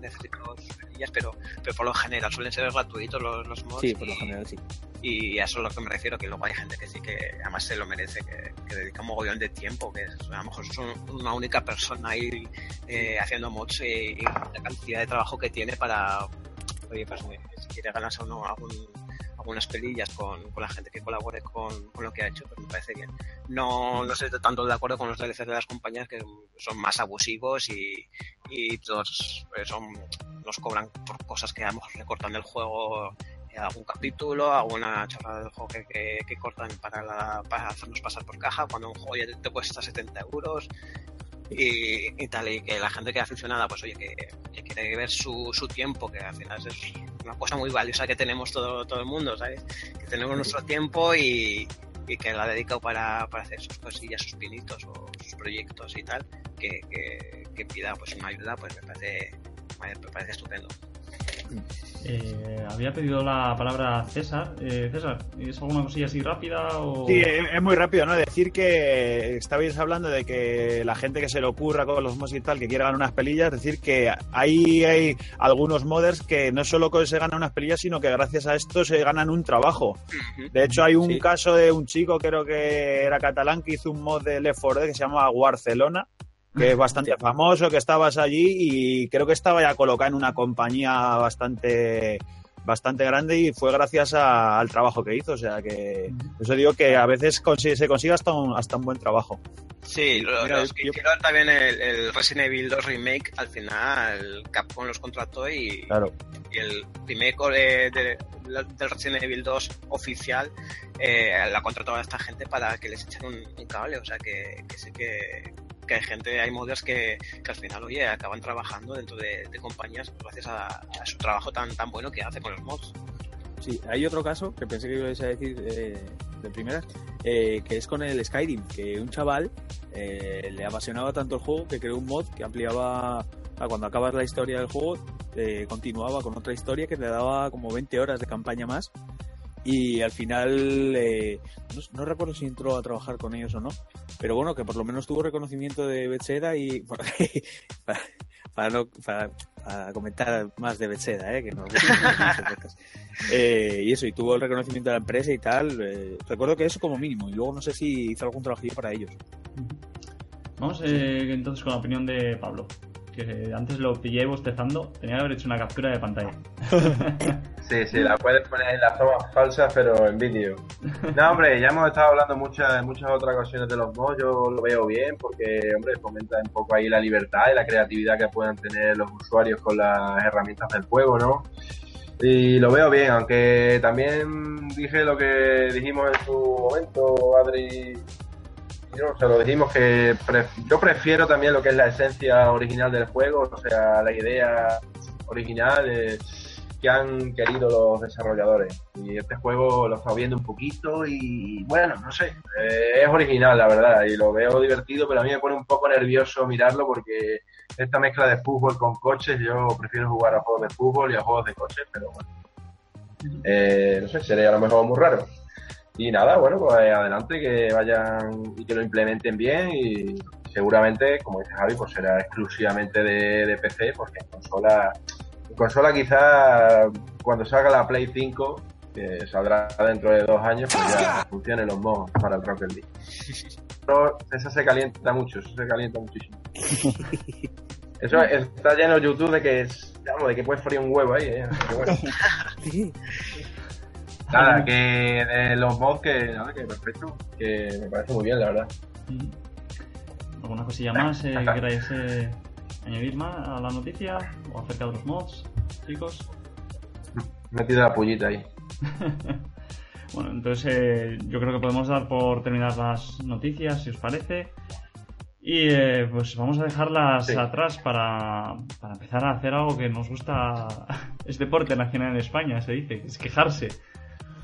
D: necesito ellas, pero, pero por lo general suelen ser gratuitos los, los mods.
C: Sí, por lo general sí.
D: Y a eso es lo que me refiero, que luego hay gente que sí que además se lo merece, que, dedica un mogollón de tiempo, que a lo mejor es una única persona ahí eh, haciendo mods y, la cantidad de trabajo que tiene para, oye, pues si quiere ganarse uno algún unas pelillas con, la gente que colabore con, lo que ha hecho, pues me parece bien. No, no estoy tanto de acuerdo con los DLCs de las compañías que son más abusivos y, y todos eh, son, nos cobran por cosas que a lo mejor del juego algún capítulo, alguna chorrada del juego que, que, cortan para, para hacernos pasar por caja, cuando un juego ya te, cuesta 70 euros y, tal, y que la gente que es aficionada, pues oye, que, quiere ver su, su tiempo, que al final es una cosa muy valiosa que tenemos todo, todo el mundo, ¿sabes? Que tenemos nuestro tiempo y, y que la ha dedicado para, para, hacer sus cosillas, sus pinitos o sus proyectos y tal, que, que, que pida pues una ayuda, pues me parece, me parece estupendo.
A: Eh, había pedido la palabra César. Eh, César, ¿es alguna cosilla así rápida? O...
E: Sí, es muy rápido, ¿no? Decir que estabais hablando de que la gente que se le ocurra con los mods y tal, que quiere ganar unas pelillas, decir que ahí hay algunos modders que no solo se ganan unas pelillas, sino que gracias a esto se ganan un trabajo. De hecho, hay un caso de un chico, creo que era catalán, que hizo un mod de Left 4 Dead que se llama Barcelona que es bastante famoso, que estabas allí y creo que estaba ya colocado en una compañía bastante bastante grande y fue gracias al trabajo que hizo. O sea que eso digo que a veces se consigue hasta un, hasta un buen trabajo.
D: Sí, los que hicieron también el, Resident Evil 2 Remake, al final Capcom los contrató y, y el remake de, del Resident Evil 2 oficial eh, la contrató a esta gente para que les echen un, cable. O sea que, que sé que, que hay gente, hay modders que, que, al final, oye, acaban trabajando dentro de, compañías gracias a, su trabajo tan, tan bueno que hace con los mods.
C: Sí, hay otro caso que pensé que ibas a decir eh, de primera, eh, que es con el Skyrim, que un chaval eh, le apasionaba tanto el juego que creó un mod que ampliaba, cuando acabas la historia del juego, continuaba con otra historia que le daba como 20 horas de campaña más y al final eh, no, recuerdo si entró a trabajar con ellos o no, pero bueno, que por lo menos tuvo reconocimiento de Bethesda y para, para, comentar más de Bethesda, ¿eh? que no eh, y eso, y tuvo el reconocimiento de la empresa y tal, eh, recuerdo que eso como mínimo, y luego no sé si hizo algún trabajillo para ellos.
A: Vamos entonces con la opinión de Pablo. Que antes lo pillé bostezando, tenía que haber hecho una captura de pantalla.
B: Sí, sí, la puedes poner en las tomas falsas, pero en vídeo. No, hombre, ya hemos estado hablando muchas, en muchas otras ocasiones de los mods, yo lo veo bien porque, hombre, fomenta un poco ahí la libertad y la creatividad que puedan tener los usuarios con las herramientas del juego, ¿no? Y lo veo bien, aunque también dije lo que dijimos en su momento, Adri. Yo, o sea, lo dijimos que pre- yo prefiero también lo que es la esencia original del juego, o sea, la idea original eh, que han querido los desarrolladores. Y este juego lo estado viendo un poquito y, bueno, no sé, eh, es original, la verdad, y lo veo divertido, pero a mí me pone un poco nervioso mirarlo porque esta mezcla de fútbol con coches, yo prefiero jugar a juegos de fútbol y a juegos de coches, pero bueno. Eh, no sé, sería a lo mejor muy raro. Y nada, bueno, pues adelante, que vayan y que lo implementen bien y seguramente, como dice Javi, pues será exclusivamente de, de PC, porque en consola, en consola quizá cuando salga la Play 5, que saldrá dentro de dos años, pues ya funcionen los mods para el Rocket League. Pero esa se calienta mucho, eso se calienta muchísimo. Eso está lleno YouTube de que es, vamos, de que puedes freír un huevo ahí, ¿eh? Bueno. Nada, que de los mods que, nada, que perfecto, que me parece muy bien, la verdad.
A: ¿Alguna cosilla más eh, que queráis eh, añadir más a la noticia o acerca de los mods, chicos?
B: Me he la pullita ahí.
A: Bueno, entonces eh, yo creo que podemos dar por terminar las noticias, si os parece. Y eh, pues vamos a dejarlas
B: Sí.
A: atrás para, para empezar a hacer algo que nos gusta. Es deporte nacional en España, se dice, es quejarse.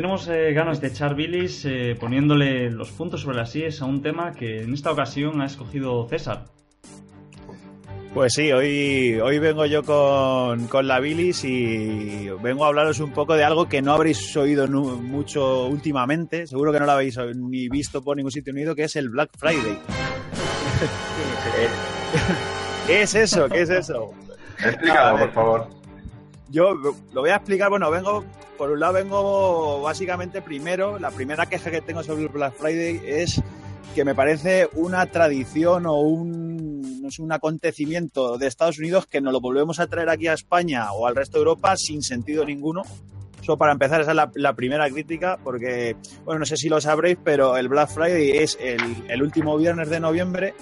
A: Tenemos eh, ganas de echar bilis eh, poniéndole los puntos sobre las IES a un tema que en esta ocasión ha escogido César.
E: Pues sí, hoy, hoy vengo yo con, con la bilis y vengo a hablaros un poco de algo que no habréis oído nu- mucho últimamente, seguro que no lo habéis ni visto por ningún sitio unido, que es el Black Friday. ¿Qué es eso? ¿Qué es eso?
B: Explícalo, por favor.
E: Yo lo voy a explicar, bueno, vengo, por un lado vengo básicamente primero, la primera queja que tengo sobre Black Friday es que me parece una tradición o un, no sé, un acontecimiento de Estados Unidos que nos lo volvemos a traer aquí a España o al resto de Europa sin sentido ninguno. Eso para empezar, esa es la, la primera crítica, porque, bueno, no sé si lo sabréis, pero el Black Friday es el, el último viernes de noviembre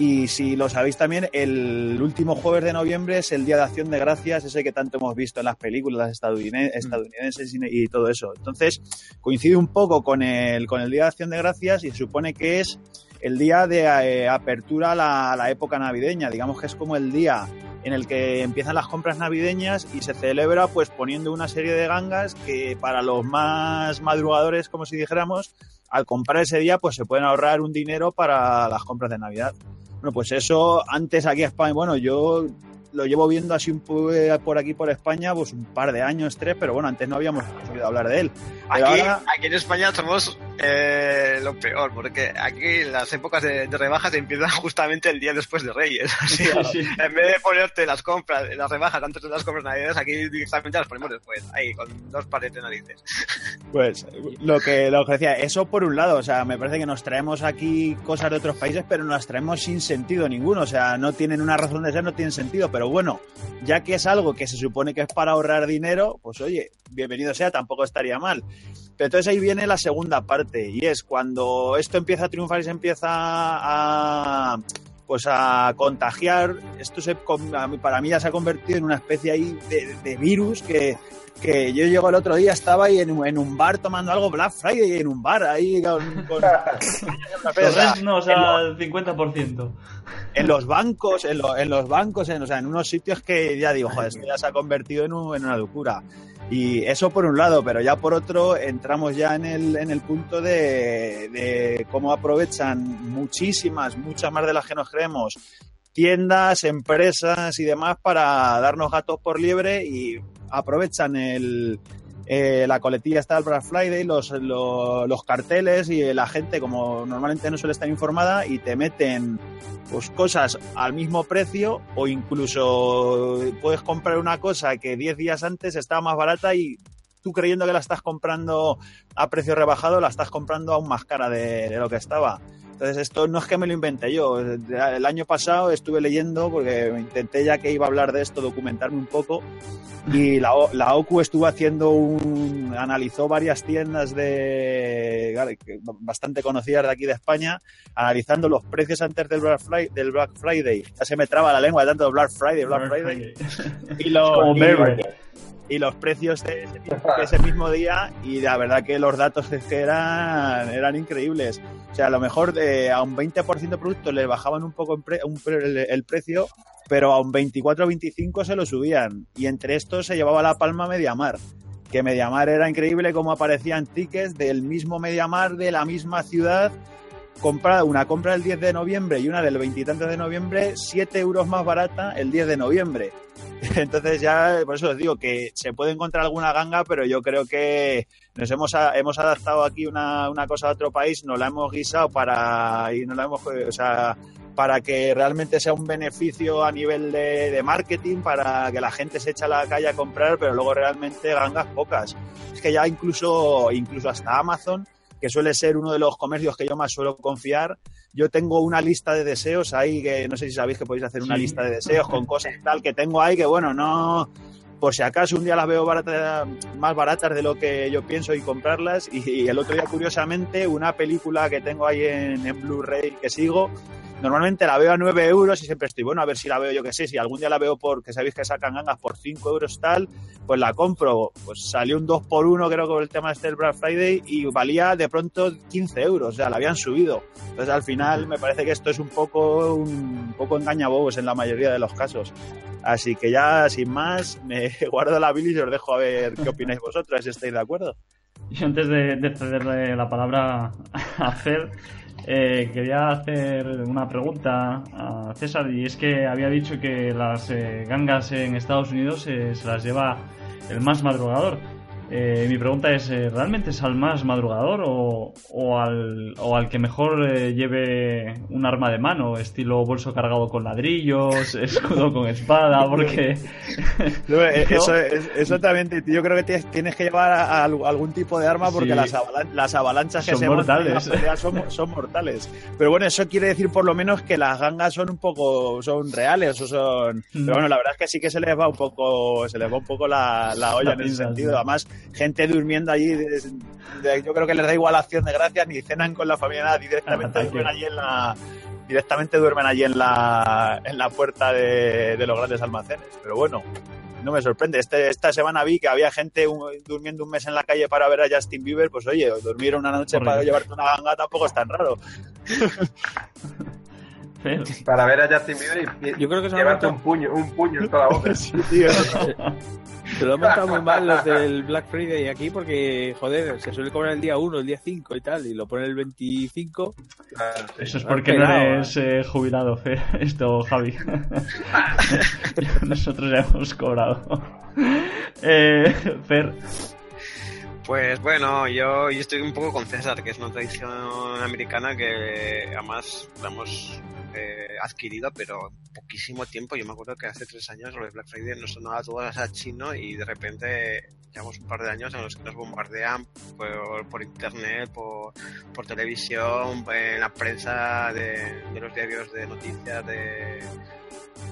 E: y si lo sabéis también, el último jueves de noviembre es el Día de Acción de Gracias, ese que tanto hemos visto en las películas estadounine- estadounidenses y y todo eso. Entonces, coincide un poco con el, con el Día de Acción de Gracias y se supone que es el día de eh, apertura a la, a la época navideña. Digamos que es como el día en el que empiezan las compras navideñas y se celebra pues poniendo una serie de gangas que para los más madrugadores, como si dijéramos, al comprar ese día pues se pueden ahorrar un dinero para las compras de Navidad. Bueno, pues eso antes aquí a España, bueno, yo lo llevo viendo así un po- por aquí por España pues un par de años, tres, pero bueno, antes no habíamos oído hablar de él.
D: Aquí,
E: ahora-
D: aquí en España somos eh, lo peor, porque aquí las épocas de, de rebajas empiezan justamente el día después de Reyes. Así,
A: Sí.
D: En vez de ponerte las compras, las rebajas antes de las compras navideñas, aquí directamente las ponemos después, ahí, con dos pares de narices.
E: Pues lo que, lo que decía, eso por un lado, o sea, me parece que nos traemos aquí cosas de otros países, pero nos las traemos sin sentido ninguno, o sea, no tienen una razón de ser, no tienen sentido, pero bueno, ya que es algo que se supone que es para ahorrar dinero, pues oye, bienvenido sea, tampoco estaría mal. Pero entonces ahí viene la segunda parte, y es cuando esto empieza a triunfar y se empieza a pues a contagiar, esto se, con- para mí ya se ha convertido en una especie ahí de, de virus que, que yo llego el otro día, estaba ahí en, un- en un bar tomando algo Black Friday, en un bar ahí con... con-
A: Torresnos al 50%.
E: En los bancos, en, lo- en los bancos, en, o sea, en unos sitios que ya digo, joder, esto ya se ha convertido en, en una locura. Y eso por un lado, pero ya por otro entramos ya en el, en el punto de, de cómo aprovechan muchísimas, muchas más de las que nos creemos, tiendas, empresas y demás para darnos gatos por liebre y aprovechan el, eh, la coletilla está el Black Friday, los, los, los carteles y la gente como normalmente no suele estar informada y te meten pues cosas al mismo precio o incluso puedes comprar una cosa que 10 días antes estaba más barata y tú creyendo que la estás comprando a precio rebajado la estás comprando aún más cara de lo que estaba. Entonces esto no es que me lo inventé yo. El año pasado estuve leyendo porque intenté ya que iba a hablar de esto documentarme un poco y la, O- la OCU estuvo haciendo un analizó varias tiendas de bastante conocidas de aquí de España analizando los precios antes del Black Friday, del Black Friday. Ya se me traba la lengua de tanto Black Friday, Black Friday y los,
A: Como
E: y- y los precios de ese, mismo día y la verdad que los datos que eran, eran increíbles. O sea, a lo mejor a un 20% de productos le bajaban un poco el, precio, pero a un 24 o 25 se lo subían. Y entre estos se llevaba la palma Mediamar. Que Mediamar era increíble como aparecían tickets del mismo Mediamar de la misma ciudad. Comprada, una compra el 10 de noviembre y una del veintitantos de noviembre, 7 euros más barata el 10 de noviembre. Entonces ya, por eso os digo que se puede encontrar alguna ganga, pero yo creo que nos hemos, hemos adaptado aquí una, una cosa a otro país, nos la hemos guisado para, y nos la hemos, o sea, para que realmente sea un beneficio a nivel de, de marketing, para que la gente se eche a la calle a comprar, pero luego realmente gangas pocas. Es que ya incluso, incluso hasta Amazon, que suele ser uno de los comercios que yo más suelo confiar, yo tengo una lista de deseos ahí que no sé si sabéis que podéis hacer una
A: Sí.
E: lista de deseos con cosas y tal que tengo ahí que bueno, no por si acaso un día las veo baratas, más baratas de lo que yo pienso y comprarlas y, y el otro día curiosamente una película que tengo ahí en, en Blu-ray que sigo normalmente la veo a 9 euros y siempre estoy, bueno, a ver si la veo yo que sé, si algún día la veo porque sabéis que sacan gangas por 5 euros tal, pues la compro. Pues salió un 2 por 1 creo con el tema este del Black Friday y valía de pronto 15 euros, o sea, la habían subido. Entonces al final me parece que esto es un poco, un poco engañabobos en la mayoría de los casos. Así que ya sin más, me guardo la bilis y os dejo a ver qué opináis vosotros, si estáis de acuerdo.
A: Y antes de, de cederle la palabra a Fer, eh, quería hacer una pregunta a César y es que había dicho que las eh, gangas en Estados Unidos eh, se las lleva el más madrugador. Eh, mi pregunta es, eh, ¿realmente es al más madrugador o, o al, o al que mejor eh, lleve un arma de mano, estilo bolso cargado con ladrillos, escudo con espada? Porque...
E: No, eh. Eso, es- eso también, te- yo creo que tienes, que llevar a- a algún tipo de arma porque
A: Sí.
E: las, avalan- las avalanchas que
A: Son
E: se
A: mortales.
E: son, son mortales. Pero bueno, eso quiere decir por lo menos que las gangas son un poco, son reales o son...
A: Mm.
E: Pero bueno, la verdad es que sí que se les va un poco, se les va un poco la, la olla
A: La
E: en ese sentido.
A: sí.
E: Además, gente durmiendo allí, de- de- yo creo que les da igual acción de gracias ni cenan con la familia, nada, directamente duermen allí en la directamente duermen allí en la, en la puerta de, de los grandes almacenes. Pero bueno, no me sorprende. Este, esta semana vi que había gente un- durmiendo un mes en la calle para ver a Justin Bieber. Pues oye, dormir una noche
A: Correcto.
E: para llevarte una ganga tampoco es tan raro.
B: Para ver a Justin Bieber y,
C: Yo creo que
B: llevarte un puño, un puño en toda la boca.
E: Sí, tío.
C: se lo han montado muy mal los del Black Friday aquí porque, joder, se suele cobrar el día 1, el día 5 y tal, y lo ponen el 25.
B: Claro, sí.
A: Eso es porque no eres eh, jubilado, Fer. Esto, Javi. Nosotros ya hemos cobrado. Eh, Fer,
D: Pues bueno, yo, yo estoy un poco con César, que es una tradición americana que además la hemos eh, adquirido, pero poquísimo tiempo. Yo me acuerdo que hace tres años lo de Black Friday nos sonaba todo a chino y de repente llevamos un par de años en los que nos bombardean por, por internet, por, por televisión, en la prensa de, de los diarios de noticias, de,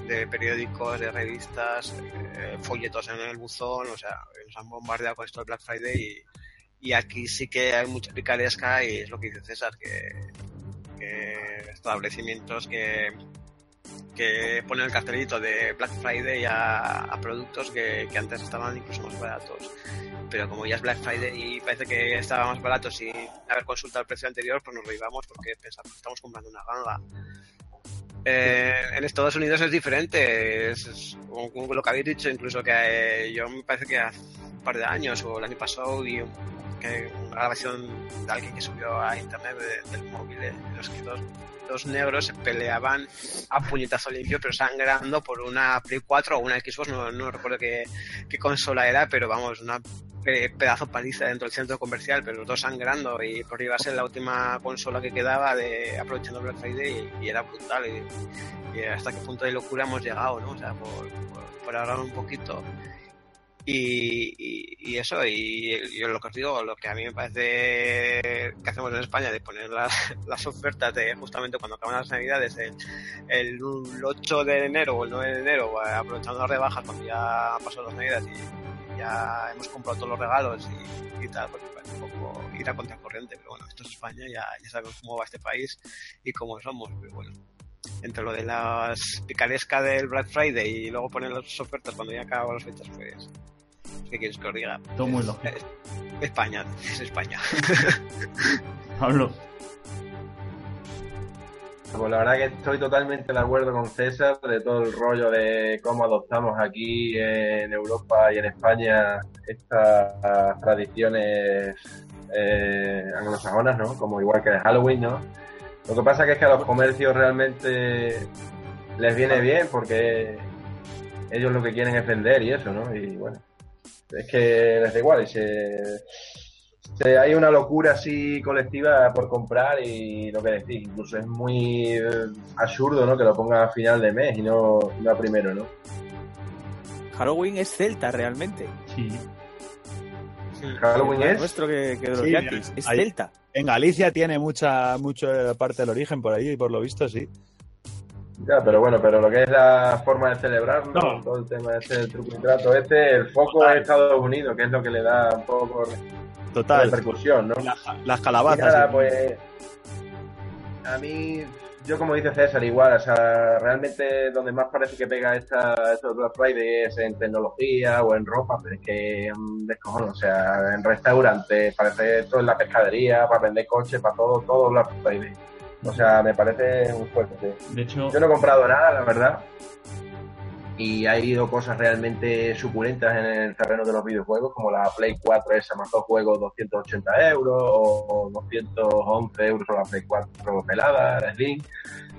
D: de periódicos, de revistas, eh, folletos en el buzón, o sea, nos han bombardeado con esto del Black Friday y, y aquí sí que hay mucha picaresca y es lo que dice César, que, establecimientos que, que ponen el cartelito de Black Friday a, productos que, antes estaban incluso más baratos. Pero como ya es Black Friday y parece que estaba más barato sin haber consultado el precio anterior, pues nos lo llevamos porque pensamos que estamos comprando una ganga. Eh, en Estados Unidos es diferente. Es, como lo que habéis dicho, incluso que eh, yo me parece que hace un par de años o el año pasado vi un- que una grabación de alguien que subió a internet de- del móvil eh, en los que dos, dos negros se peleaban a puñetazo limpio, pero sangrando por una Play 4 o una Xbox, no, no recuerdo qué, qué consola era, pero vamos, una pe- pedazo paliza dentro del centro comercial, pero los dos sangrando y por iba a ser la última consola que quedaba de aprovechando Black Friday y, y era brutal y, y hasta qué punto de locura hemos llegado, ¿no? O sea, por, por, por hablar un poquito. Y, y, eso, y, yo lo que os digo, lo que a mí me parece que hacemos en España de poner las, las ofertas de justamente cuando acaban las navidades, el, el 8 de enero o el 9 de enero, aprovechando las rebajas cuando ya han pasado las navidades y ya hemos comprado todos los regalos y, y tal, pues un poco ir a contracorriente, pero bueno, esto es España, ya, ya sabemos cómo va este país y cómo somos, pero bueno entre lo de las picaresca del Black Friday y luego poner las ofertas cuando ya acaban las fechas, pues, ¿qué quieres que os diga?
A: Todo muy lógico.
D: es España, es España.
A: Pablo,
B: Pues la verdad que estoy totalmente de acuerdo con César de todo el rollo de cómo adoptamos aquí en Europa y en España estas tradiciones eh, anglosajonas, ¿no? Como igual que el Halloween, ¿no? Lo que pasa que es que a los comercios realmente les viene bien porque ellos lo que quieren es vender y eso, ¿no? Y bueno, es que les da igual y se, se- hay una locura así colectiva por comprar y lo que decís, incluso es muy absurdo, ¿no? Que lo ponga a final de mes y no, y no a primero, ¿no?
C: Halloween es celta realmente.
A: sí.
B: Halloween es...
C: nuestro que, que de los
E: Sí,
C: yankees. Es
E: ahí-
C: celta.
E: En Galicia tiene mucha mucho parte del origen por ahí, por lo visto, sí.
B: Ya, pero bueno, pero lo que es la forma de celebrarlo,
A: No.
B: todo el tema este del truco y trato, este, el foco
E: Total.
B: es Estados Unidos, que es lo que le da un poco de
E: Total.
B: repercusión, ¿no?
E: Las, calabazas.
B: nada,
E: sí.
B: pues a mí, yo como dice César, igual, o sea, realmente donde más parece que pega esta, esto de Black Friday es en tecnología o en ropa, pero es que un descojón, o sea, en restaurantes, parece esto en la pescadería, para vender coches, para todo, todo Black Friday. O sea, me parece muy fuerte. sí.
A: De hecho,
B: Yo no he comprado nada, la verdad. Y ha ido cosas realmente suculentas en el terreno de los videojuegos, como la Play 4 esa más dos juegos 280 euros o 211 euros la Play 4 pelada, la Slim.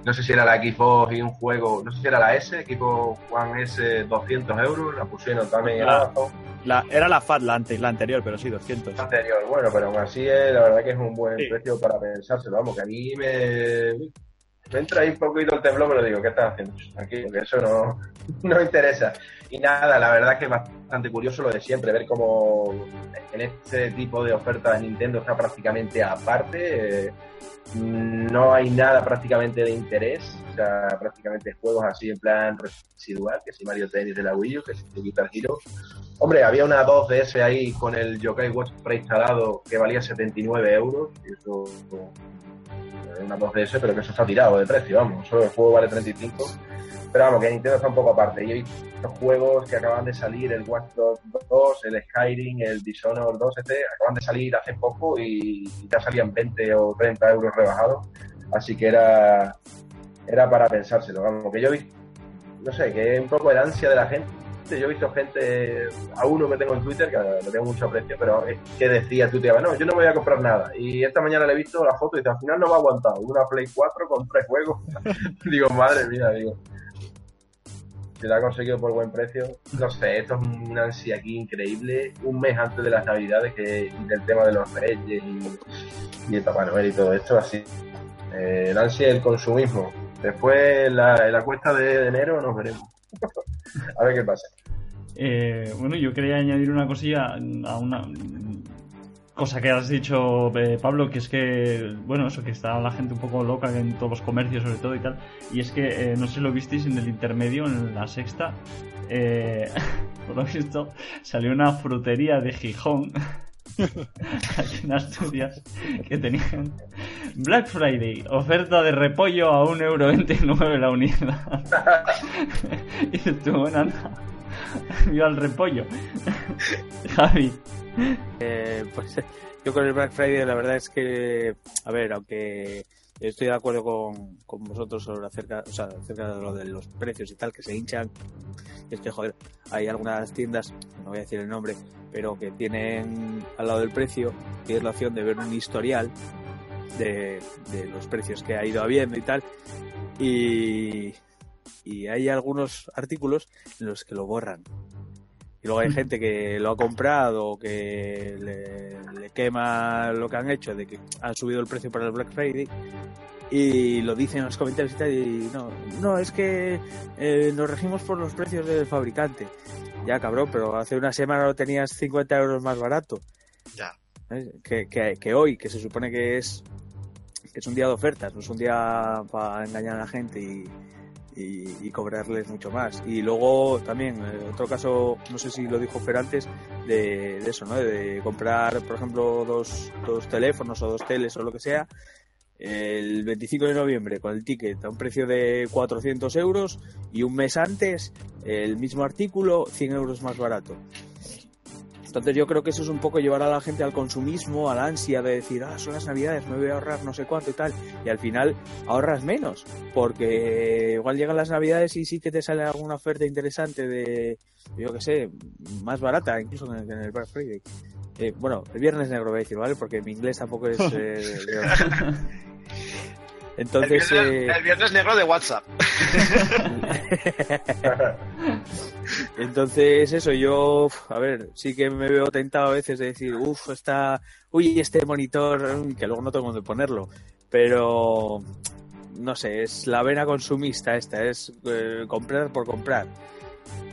B: No sé si era la Xbox y un juego, no sé si era la S, equipo One S 200 euros, la pusieron también en
E: Ah.
B: Amazon
E: La- era la FAT, la, ante- la anterior, pero sí, 200.
B: anterior. Bueno, pero aún así eh, la verdad que es un buen
E: Sí.
B: precio para pensárselo. Vamos, que a mí me, me entra ahí un poquito el temblor, pero digo, ¿qué estás haciendo? Aquí, que eso no, no interesa. Y nada, la verdad es que es bastante curioso lo de siempre, ver cómo en este tipo de ofertas Nintendo está prácticamente aparte. eh, no hay nada prácticamente de interés, o sea, prácticamente juegos así en plan residual, que si Mario Tennis de la Wii U, que si Guitar Hero. Hombre, había una 2DS ahí con el Yokai Watch preinstalado que valía 79 euros, y eso una 2DS, pero que eso está tirado de precio, vamos, solo el juego vale 35. Pero vamos, que Nintendo está un poco aparte. Y he visto juegos que acaban de salir, el Watch Dogs 2, el Skyrim, el Dishonored 2, este, acaban de salir hace poco y ya salían 20 o 30 euros rebajados. Así que era, era para pensárselo, vamos, que yo vi, no sé, que un poco el ansia de la gente. Yo he visto gente, a uno que tengo en Twitter, que le tengo mucho aprecio, pero es que decía, tuiteaba, no, yo no voy a comprar nada. Y esta mañana le he visto la foto y dice, al final no me ha aguantado. Una Play 4 con tres juegos. digo, madre mía, digo. Si la ha conseguido por buen precio, no sé, esto es una ansia aquí increíble. Un mes antes de las Navidades que, del tema de los Reyes y, y el Papá Noel y todo esto, así. Eh, el consumismo. Después, la, la cuesta de enero, nos veremos. a ver qué pasa.
A: Eh, bueno, yo quería añadir una cosilla a una cosa que has dicho, eh, Pablo, que es que, bueno, eso, que está la gente un poco loca en todos los comercios sobre todo y tal, y es que, eh, no sé si lo visteis en el intermedio, en la sexta, eh, por lo visto, salió una frutería de Gijón, aquí en Asturias, que tenían Black Friday, oferta de repollo a 1,29€ la unidad. y tú, bueno, viva el repollo. Javi.
C: Eh, pues yo con el Black Friday la verdad es que, a ver, aunque estoy de acuerdo con, con vosotros sobre acerca, o sea, acerca de lo de los precios y tal, que se hinchan. Es que, joder, hay algunas tiendas, no voy a decir el nombre, pero que tienen al lado del precio, tienes la opción de ver un historial de, de los precios que ha ido habiendo y tal. Y, y hay algunos artículos en los que lo borran. Y luego hay gente que lo ha comprado, que le, le quema lo que han hecho, de que han subido el precio para el Black Friday, y lo dicen en los comentarios y tal, y no, no, es que eh, nos regimos por los precios del fabricante. Ya, cabrón, pero hace una semana lo tenías 50 euros más barato.
D: Ya.
C: Que, que, que hoy, que se supone que es, que es un día de ofertas, no es un día para engañar a la gente y, y, cobrarles mucho más. Y luego también, eh, otro caso, no sé si lo dijo Fer antes, de, de eso, ¿no? De comprar, por ejemplo, dos, dos teléfonos o dos teles o lo que sea, el 25 de noviembre con el ticket a un precio de 400 euros y un mes antes el mismo artículo 100 euros más barato. Entonces yo creo que eso es un poco llevar a la gente al consumismo, a la ansia de decir, ah, son las navidades, me voy a ahorrar no sé cuánto y tal. Y al final ahorras menos, porque igual llegan las navidades y sí que te sale alguna oferta interesante de, yo qué sé, más barata, incluso que en el Black Friday. Eh, bueno, el viernes negro voy a decir, ¿vale? Porque mi inglés tampoco es... Eh, Entonces...
D: el, viernes,
C: eh,
D: el viernes negro de WhatsApp.
C: Entonces, eso, yo, a ver, sí que me veo tentado a veces de decir, uff, está, uy, este monitor, uy, que luego no tengo dónde ponerlo, pero, no sé, es la vena consumista esta, es eh, comprar por comprar.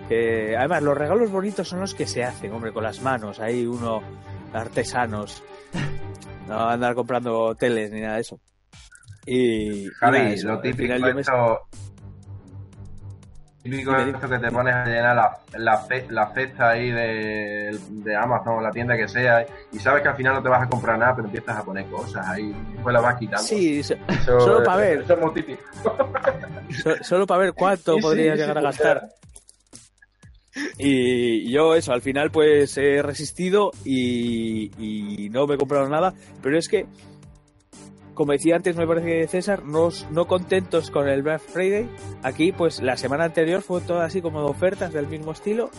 C: Que, además, los regalos bonitos son los que se hacen, hombre, con las manos, ahí uno, artesanos, no andar comprando teles ni nada de eso. Y, y nada,
B: Javi,
C: eso,
B: lo típico
C: yo me-
B: esto, típico esto que te pones a llenar la, la, fe- la ahí de, de Amazon o la tienda que sea y sabes que al final no te vas a comprar nada pero empiezas a poner cosas ahí pues la vas quitando
C: Sí,
B: Eso-
C: solo para ver.
B: eso es muy típico
C: so- solo para ver cuánto
B: Sí,
C: podría
B: sí,
C: llegar a gastar. Y yo eso, al final pues he resistido y, y no me he comprado nada, pero es que, como decía antes, me parece que César, no, no contentos con el Black Friday, aquí pues la semana anterior fue todo así como de ofertas del mismo estilo,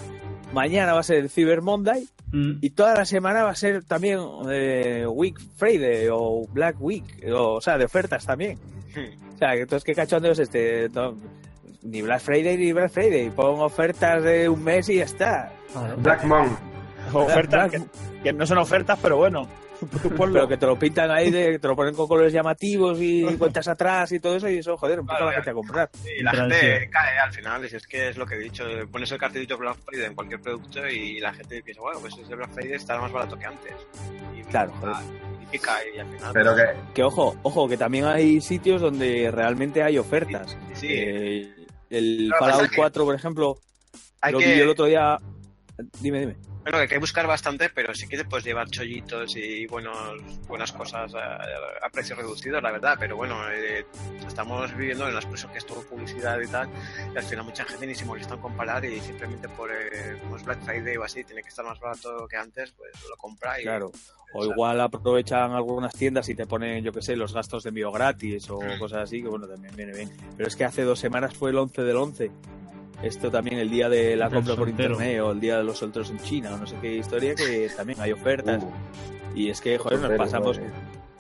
C: mañana va a ser el Cyber Monday
A: Mm,
C: y toda la semana va a ser también eh, Week Friday o Black Week, o, o sea, de ofertas también. O sea, entonces qué cachondeo es este, No, ni Black Friday ni Black Friday, pon ofertas de un mes y ya está.
B: Black Monk
E: Ofertas
C: Black-
E: que, que no son ofertas, pero bueno.
C: Pero que te lo pintan ahí, de, te lo ponen con colores llamativos y cuentas atrás y todo eso, y eso, joder, empieza
D: Claro,
C: la gente a comprar.
D: Y la gente
A: sí.
D: cae al final, y si es que es lo que he dicho, pones el cartelito Black Friday en cualquier producto y la gente piensa, bueno, pues ese Black Friday estará más barato que antes. Y,
C: Claro, joder.
D: y pica y al final...
B: pero que
C: Que ojo, ojo, que también hay sitios donde realmente hay ofertas.
D: Sí,
C: Eh, el Fallout
D: es que
C: 4, por ejemplo,
D: hay
C: lo
D: que...
C: vi yo el otro día. Dime, dime.
D: Bueno, que hay que buscar bastante, pero sí que te puedes llevar chollitos y buenos, buenas cosas a, a precios reducidos, la verdad. Pero bueno, eh, estamos viviendo en las cosas que es todo publicidad y tal, y al final mucha gente ni se molesta en comparar y simplemente por eh, como es Black Friday o así, tiene que estar más barato que antes, pues lo compra y
C: Claro. O igual aprovechan algunas tiendas y te ponen, yo que sé, los gastos de envío gratis o
D: Mm.
C: cosas así, que bueno, también viene bien. Pero es que hace dos semanas fue el 11 del 11. Esto también el día de la
A: Del
C: compra por internet o el día de los solteros en China o no sé qué historia, que también hay ofertas.
B: uh,
C: Y es que, joder, nos pasamos,
B: joder.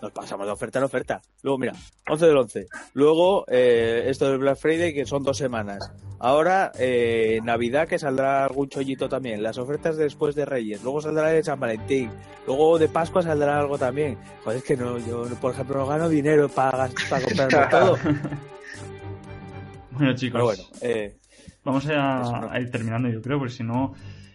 C: nos pasamos de oferta en oferta. Luego, mira, 11 del 11. Luego, eh, esto del Black Friday, que son dos semanas. Ahora, eh, Navidad, que saldrá algún chollito también. Las ofertas después de Reyes. Luego saldrá de San Valentín. Luego de Pascua saldrá algo también. Joder, es que no, yo, por ejemplo, no gano dinero para, para comprarme todo.
A: Bueno, chicos,
C: Pero bueno, eh,
A: vamos a, a ir terminando, yo creo, porque si no.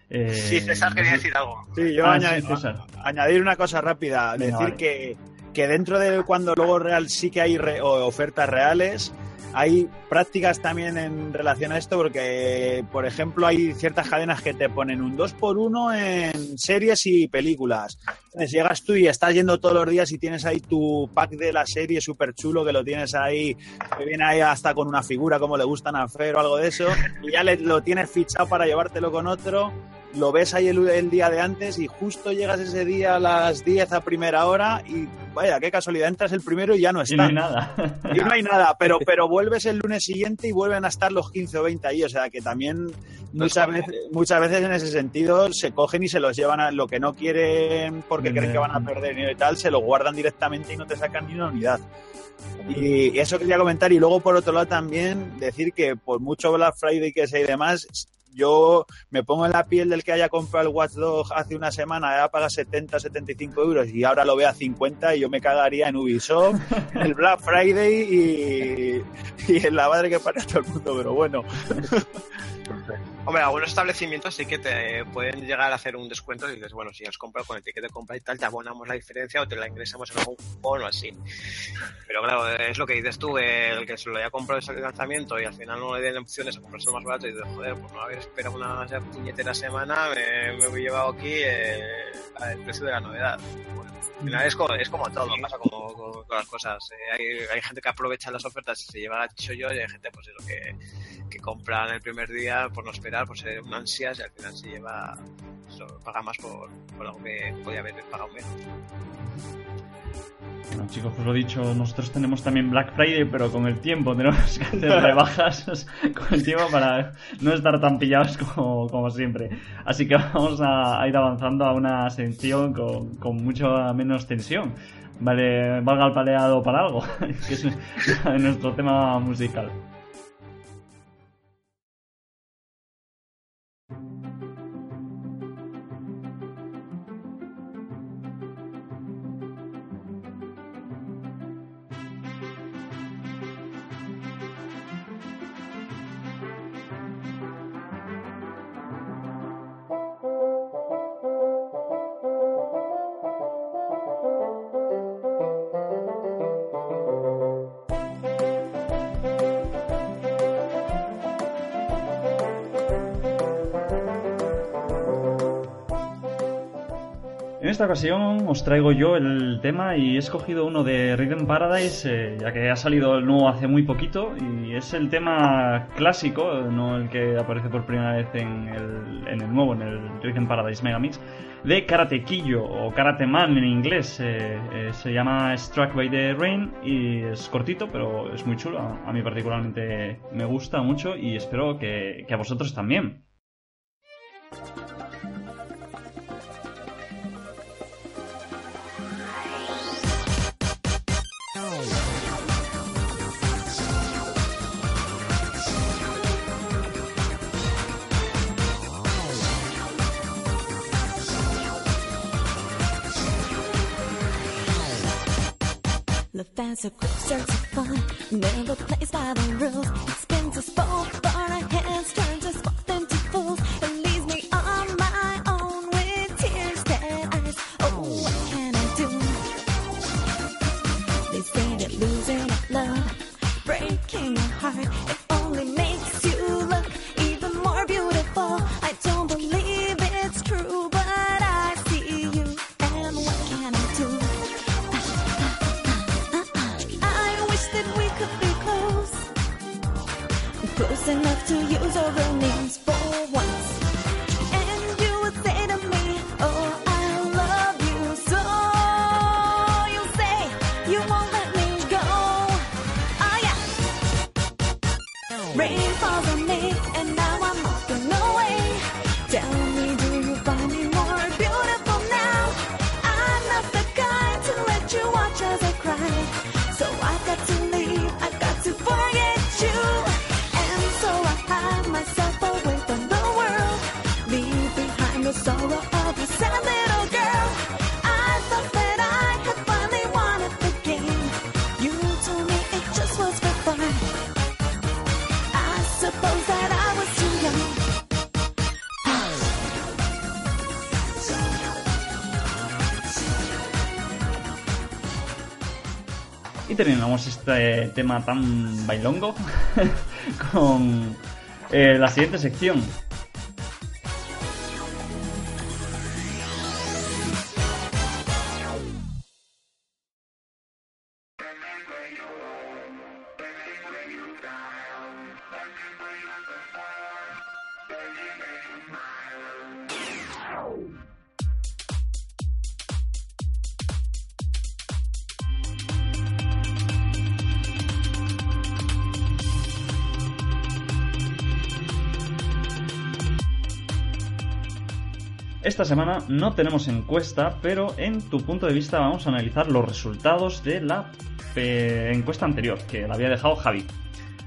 A: Eh,
D: Sí, César quería decir algo.
E: Sí, yo
A: Ah,
E: añadi-
A: sí, César.
E: añadir una cosa rápida.
A: Venga,
E: decir
A: vale.
E: que, que dentro de cuando luego real sí que hay re- o- ofertas reales, hay prácticas también en relación a esto, porque, por ejemplo, hay ciertas cadenas que te ponen un 2x1 en series y películas. Entonces llegas tú y estás yendo todos los días y tienes ahí tu pack de la serie súper chulo, que lo tienes ahí, que viene ahí hasta con una figura como le gustan a Fer o algo de eso, y ya le- lo tienes fichado para llevártelo con otro. Lo ves ahí el, el, día de antes y justo llegas ese día a las 10 a primera hora y vaya, qué casualidad, entras el primero y ya no está.
A: Y no hay nada.
E: Y no hay nada, pero, pero vuelves el lunes siguiente y vuelven a estar los 15 o 20 ahí, o sea que también muchas veces, muchas veces en ese sentido se cogen y se los llevan a lo que no quieren porque creen que van a perder y tal, se lo guardan directamente y no te sacan ni una unidad. Y eso quería comentar. Y luego, por otro lado, también decir que por mucho Black Friday que sea y demás, yo me pongo en la piel del que haya comprado el Watchdog hace una semana, ya paga 70, 75 euros y ahora lo ve a 50 y yo me cagaría en Ubisoft, en el Black Friday y, y en la madre que para todo el mundo, pero bueno.
D: Hombre, algunos establecimientos sí que te pueden llegar a hacer un descuento y dices, bueno, si has comprado con el ticket de compra y tal, te abonamos la diferencia o te la ingresamos en algún cupón o así. Pero claro, es lo que dices tú, el que se lo haya comprado ese lanzamiento y al final no le den opciones a comprarse más barato y dices, joder, pues no haber esperado una puñetera semana, me, me he llevado aquí eh, el precio de la novedad. Al final es como, es como todo, pasa todas las cosas. Eh, hay, hay, gente que aprovecha las ofertas y se lleva chollo y hay gente pues eso que, que compra el primer día por no esperar, por ser ansias y al final se lleva, eso, paga más por, por algo que podía haber pagado menos.
A: Bueno, chicos, pues lo dicho, nosotros tenemos también Black Friday, pero con el tiempo tenemos que hacer rebajas con el tiempo para no estar tan pillados como, como siempre. Así que vamos a, a, ir avanzando a una sección con, con mucho menos tensión. Vale, valga el paleado para algo, que es nuestro tema musical. Esta ocasión os traigo yo el tema y he escogido uno de Rhythm Paradise, eh, ya que ha salido el nuevo hace muy poquito y es el tema clásico, no el que aparece por primera vez en el, en el nuevo, en el Rhythm Paradise Megamix, de Karate Killo o Karate Man en inglés. Eh, eh, se llama Struck by the Rain y es cortito, pero es muy chulo. A, a mí particularmente me gusta mucho y espero que a vosotros también.
F: The fans are quick starts of fun, never plays by the rules. Spins us both,
A: Terminamos este tema tan bailongo con eh, la siguiente sección. Esta semana no tenemos encuesta, pero en tu punto de vista vamos a analizar los resultados de la eh, encuesta anterior, que la había dejado Javi.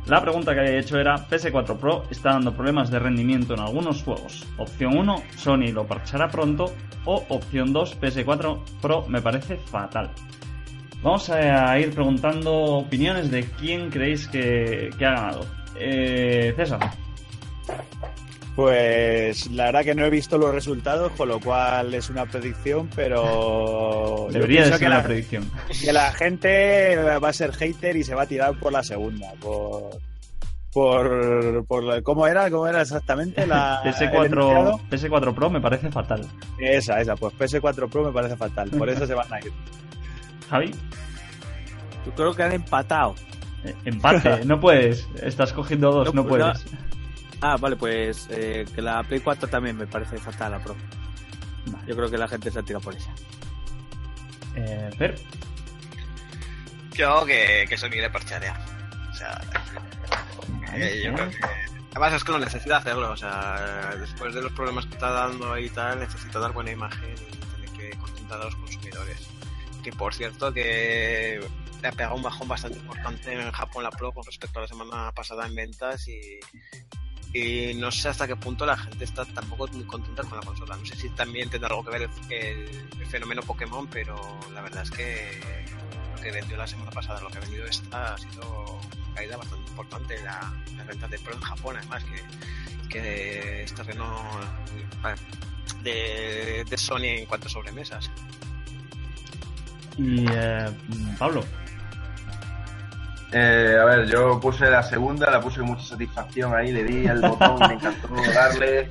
A: La pregunta que había hecho era, PS4 Pro está dando problemas de rendimiento en algunos juegos. Opción 1, Sony lo parchará pronto. O opción 2, PS4 Pro me parece fatal. Vamos a ir preguntando opiniones de quién creéis que, que ha ganado. Eh, César.
E: Pues la verdad que no he visto los resultados, con lo cual es una predicción, pero
A: Debería ser
E: que
A: una
E: la,
A: predicción.
E: que la gente va a ser hater y se va a tirar por la segunda, por por, por cómo era, cómo era exactamente la el
A: PS4,
E: enunciado.
A: PS4 Pro me parece fatal.
E: esa, esa, pues PS4 Pro me parece fatal, por eso se van a ir.
A: Javi,
C: Yo creo que han empatado.
A: eh, empate, no puedes. Estás cogiendo dos, no,
C: No, pues,
A: puedes.
C: Ah, vale, pues eh, que la Play 4 también me parece fatal, la Pro.
A: Vale.
C: Yo creo que la gente se tira por esa.
A: Eh, Fer,
D: Yo que, que Sony le parcharea. O sea, eh, yo creo que... Además es que no necesita hacerlo, o sea, después de los problemas que está dando y tal, necesita dar buena imagen y tiene que contentar a los consumidores. Que por cierto que le ha pegado un bajón bastante importante en Japón la Pro con respecto a la semana pasada en ventas y, y no sé hasta qué punto la gente está tampoco muy contenta con la consola. No sé si también tendrá algo que ver el, fenómeno Pokémon, pero la verdad es que lo que vendió la semana pasada, lo que ha vendido esta, ha sido una caída bastante importante la, en las ventas de Pro en Japón, además, que, que es terreno de, de Sony en cuanto a sobremesas.
A: y eh, Pablo.
B: Eh, a ver, yo puse la segunda, la puse con mucha satisfacción ahí, le di al botón, me encantó darle.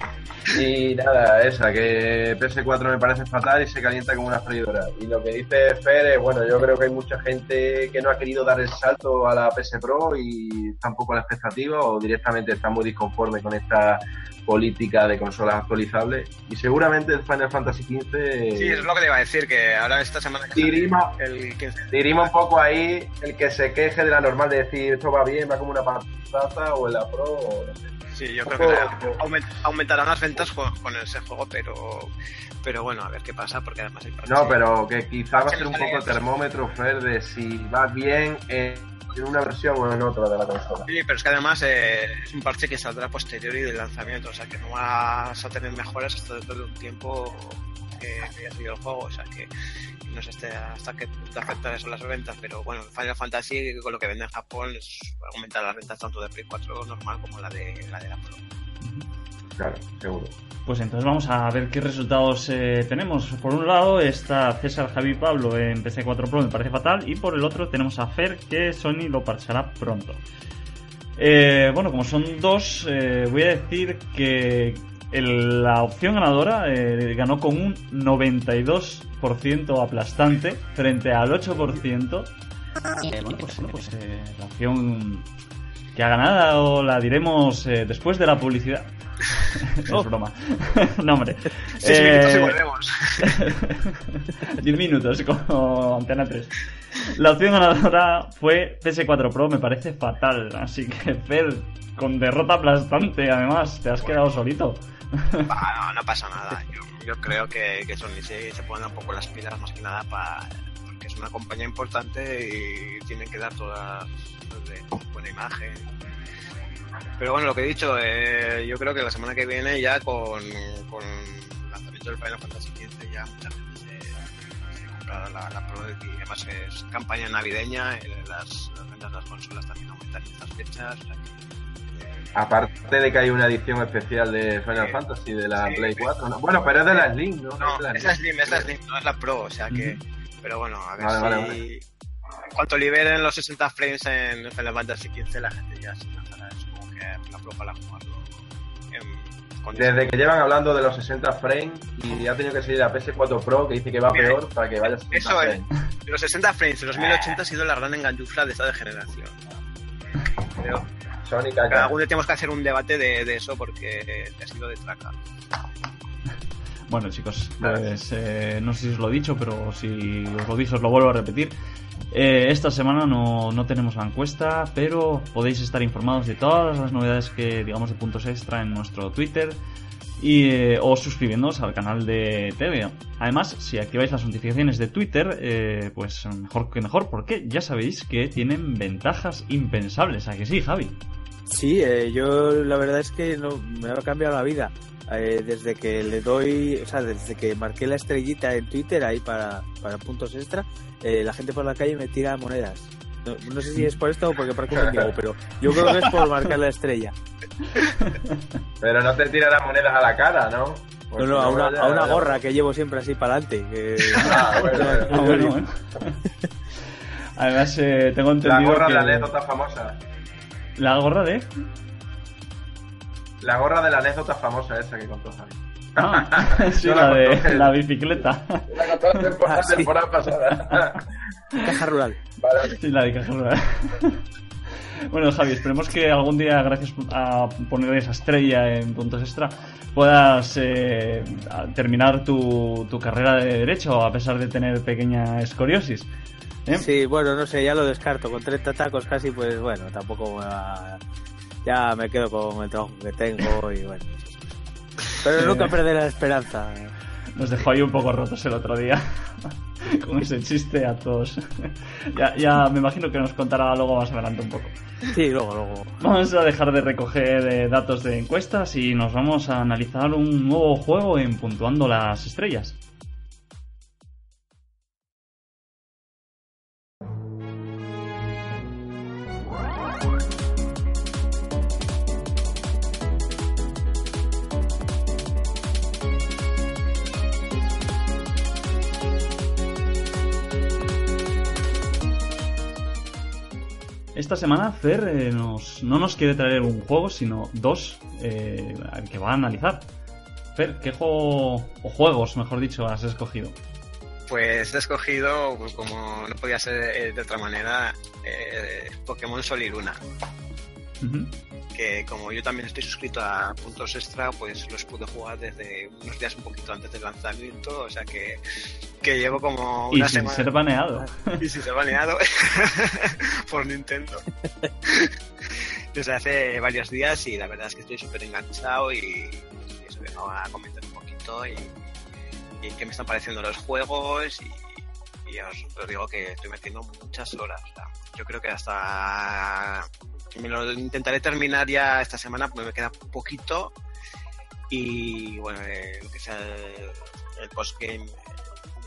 B: Y nada, esa, que PS4 me parece fatal y se calienta como una freidora. Y lo que dice Fer es, bueno, yo creo que hay mucha gente que no ha querido dar el salto a la PS Pro y tampoco a la expectativa o directamente está muy disconforme con esta política de consolas actualizables. Y seguramente el Final Fantasy XV
D: Sí, es lo que te iba a decir, que ahora esta semana que
B: dirima,
D: el 15
B: dirima un poco ahí el que se queje de la normal de decir esto va bien, va como una patata o en la Pro o no sé.
D: Sí, yo creo que
B: poco-
D: aument- aumentarán las ventas con, con ese juego, pero pero bueno, a ver qué pasa, porque además el parche-
B: No, pero que quizá va a ser un poco el termómetro, Fer, de si va bien en, en una versión o en otra de la consola.
D: Sí, pero es que además eh, es un parche que saldrá posteriori del lanzamiento, o sea que no vas a tener mejoras hasta dentro de un tiempo que, haya salido el juego, o sea que no sé hasta, hasta qué punto afecta eso las ventas, pero bueno, Final Fantasy con lo que vende en Japón es aumentar las ventas tanto de Play 4 normal como la de la de la Pro.
B: Claro, seguro.
A: Pues entonces vamos a ver qué resultados eh, tenemos. Por un lado está César Javi Pablo en PC4 Pro, me parece fatal. Y por el otro tenemos a Fer, que Sony lo parchará pronto. Eh, bueno, como son dos, eh, voy a decir que el- la opción ganadora eh, ganó con un 92% aplastante frente al 8%. Eh, bueno, pues, pues, eh, la opción que ha ganado la diremos eh, después de la publicidad. es broma. no, hombre.
D: Seis
A: Eh,
D: minutos y volvemos.
A: 10 minutos como Antena 3. La opción ganadora fue PS4 Pro, me parece fatal. Así que, Fer, con derrota aplastante, además, te has quedado solito.
D: Ah, no, pasa nada. Yo, yo creo que, que Sony se, se un poco las pilas más que nada para porque es una compañía importante y tienen que dar todas de buena imagen. Pero bueno, lo que he dicho, eh, yo creo que la semana que viene ya con, el lanzamiento del Final Fantasy XV ya mucha gente se, se comprará la, la Pro y además es campaña navideña, eh, las, las ventas de las consolas también aumentan en estas fechas.
B: Aparte de que hay una edición especial de Final
D: Sí.
B: Fantasy de la
D: Sí,
B: Play
D: sí.
B: 4. ¿no? Bueno, pero es de la Slim, ¿no?
D: No,
B: es la
D: es la Slim, es la Slim, no es la Pro, o sea que... Pero bueno, a ver
B: Vale,
D: si...
B: vale, vale.
D: En cuanto liberen los 60 frames en Final Fantasy XV, la gente ya se lanzará, supongo que la Pro para jugarlo. en-
B: Desde que llevan hablando de los 60 frames y ha tenido que salir la PS4 Pro que dice que va
D: Mira,
B: peor para que vaya a 60
D: eso es.
B: frames.
D: Los 60 frames en los 1080 ha sido la gran enganchufla de esta degeneración. Pero
B: Caca.
D: algún día tenemos que hacer un debate de, de eso porque ha sido de traca.
A: Bueno, chicos, pues eh, no sé si os lo he dicho, pero si os lo dije, os lo vuelvo a repetir. Eh, esta semana no, no tenemos la encuesta, pero podéis estar informados de todas las novedades que, digamos, de puntos extra en nuestro Twitter, y, eh, o suscribiéndoos al canal de TV. Además, si activáis las notificaciones de Twitter, eh, pues mejor que mejor, porque ya sabéis que tienen ventajas impensables. ¿A que sí, Javi?
C: Sí, eh, yo la verdad es que no, me ha cambiado la vida. Eh, desde que le doy, o sea, desde que marqué la estrellita en Twitter ahí para, para puntos extra, eh, la gente por la calle me tira monedas. No, no sé si es por esto o porque parezco un mendigo, pero yo creo que es por marcar la estrella.
B: Pero no te tiran las monedas a la cara, ¿no?
C: No, no, a una, a una gorra que llevo siempre así para adelante.
B: Ah, bueno, bueno.
A: Ah, bueno, bueno. Además, eh, tengo
B: La
A: entendido
B: gorra
A: que...
B: de la anécdota famosa.
A: ¿La gorra de...?
B: La gorra de la anécdota famosa esa que contó Javi.
A: Ah, sí, la
B: la
A: de la bicicleta.
B: La contó la temporada,
C: Ah, sí.
B: temporada pasada.
C: Caja rural.
B: Vale.
A: Sí, la de caja rural. Bueno, Javi, esperemos que algún día, gracias a poner esa estrella en puntos extra, puedas eh, terminar tu, tu carrera de Derecho a pesar de tener pequeña escoriosis. ¿Eh?
C: Sí, bueno, no sé, ya lo descarto. Con 30 tacos casi, pues bueno, tampoco me va- Ya me quedo con el trabajo que tengo y bueno. Pero nunca perderé la esperanza.
A: Nos dejó ahí un poco rotos el otro día con ese chiste a todos. ya, ya me imagino que nos contará luego más adelante un poco.
C: Sí, luego, luego.
A: Vamos a dejar de recoger eh, datos de encuestas y nos vamos a analizar un nuevo juego en puntuando las estrellas. Esta semana Fer eh, nos, no nos quiere traer un juego, sino dos eh, que va a analizar. Fer, ¿qué juego o juegos, mejor dicho, has escogido?
D: Pues he escogido, pues, como no podía ser eh, de otra manera, Pokémon Sol y Luna. Que como yo también estoy suscrito a puntos extra, pues los pude jugar desde unos días un poquito antes del lanzamiento. O sea que, que llevo como
A: Y
D: una
A: sin
D: semana.
A: ser baneado.
D: Y si se ha baneado por Nintendo. Desde hace varios días y la verdad es que estoy súper enganchado y, y eso vengo a comentar un poquito y, y qué me están pareciendo los juegos y, y os, os digo que estoy metiendo muchas horas. yo creo que hasta me lo intentaré terminar ya esta semana porque me queda poquito y bueno, eh, lo que sea el, el postgame eh,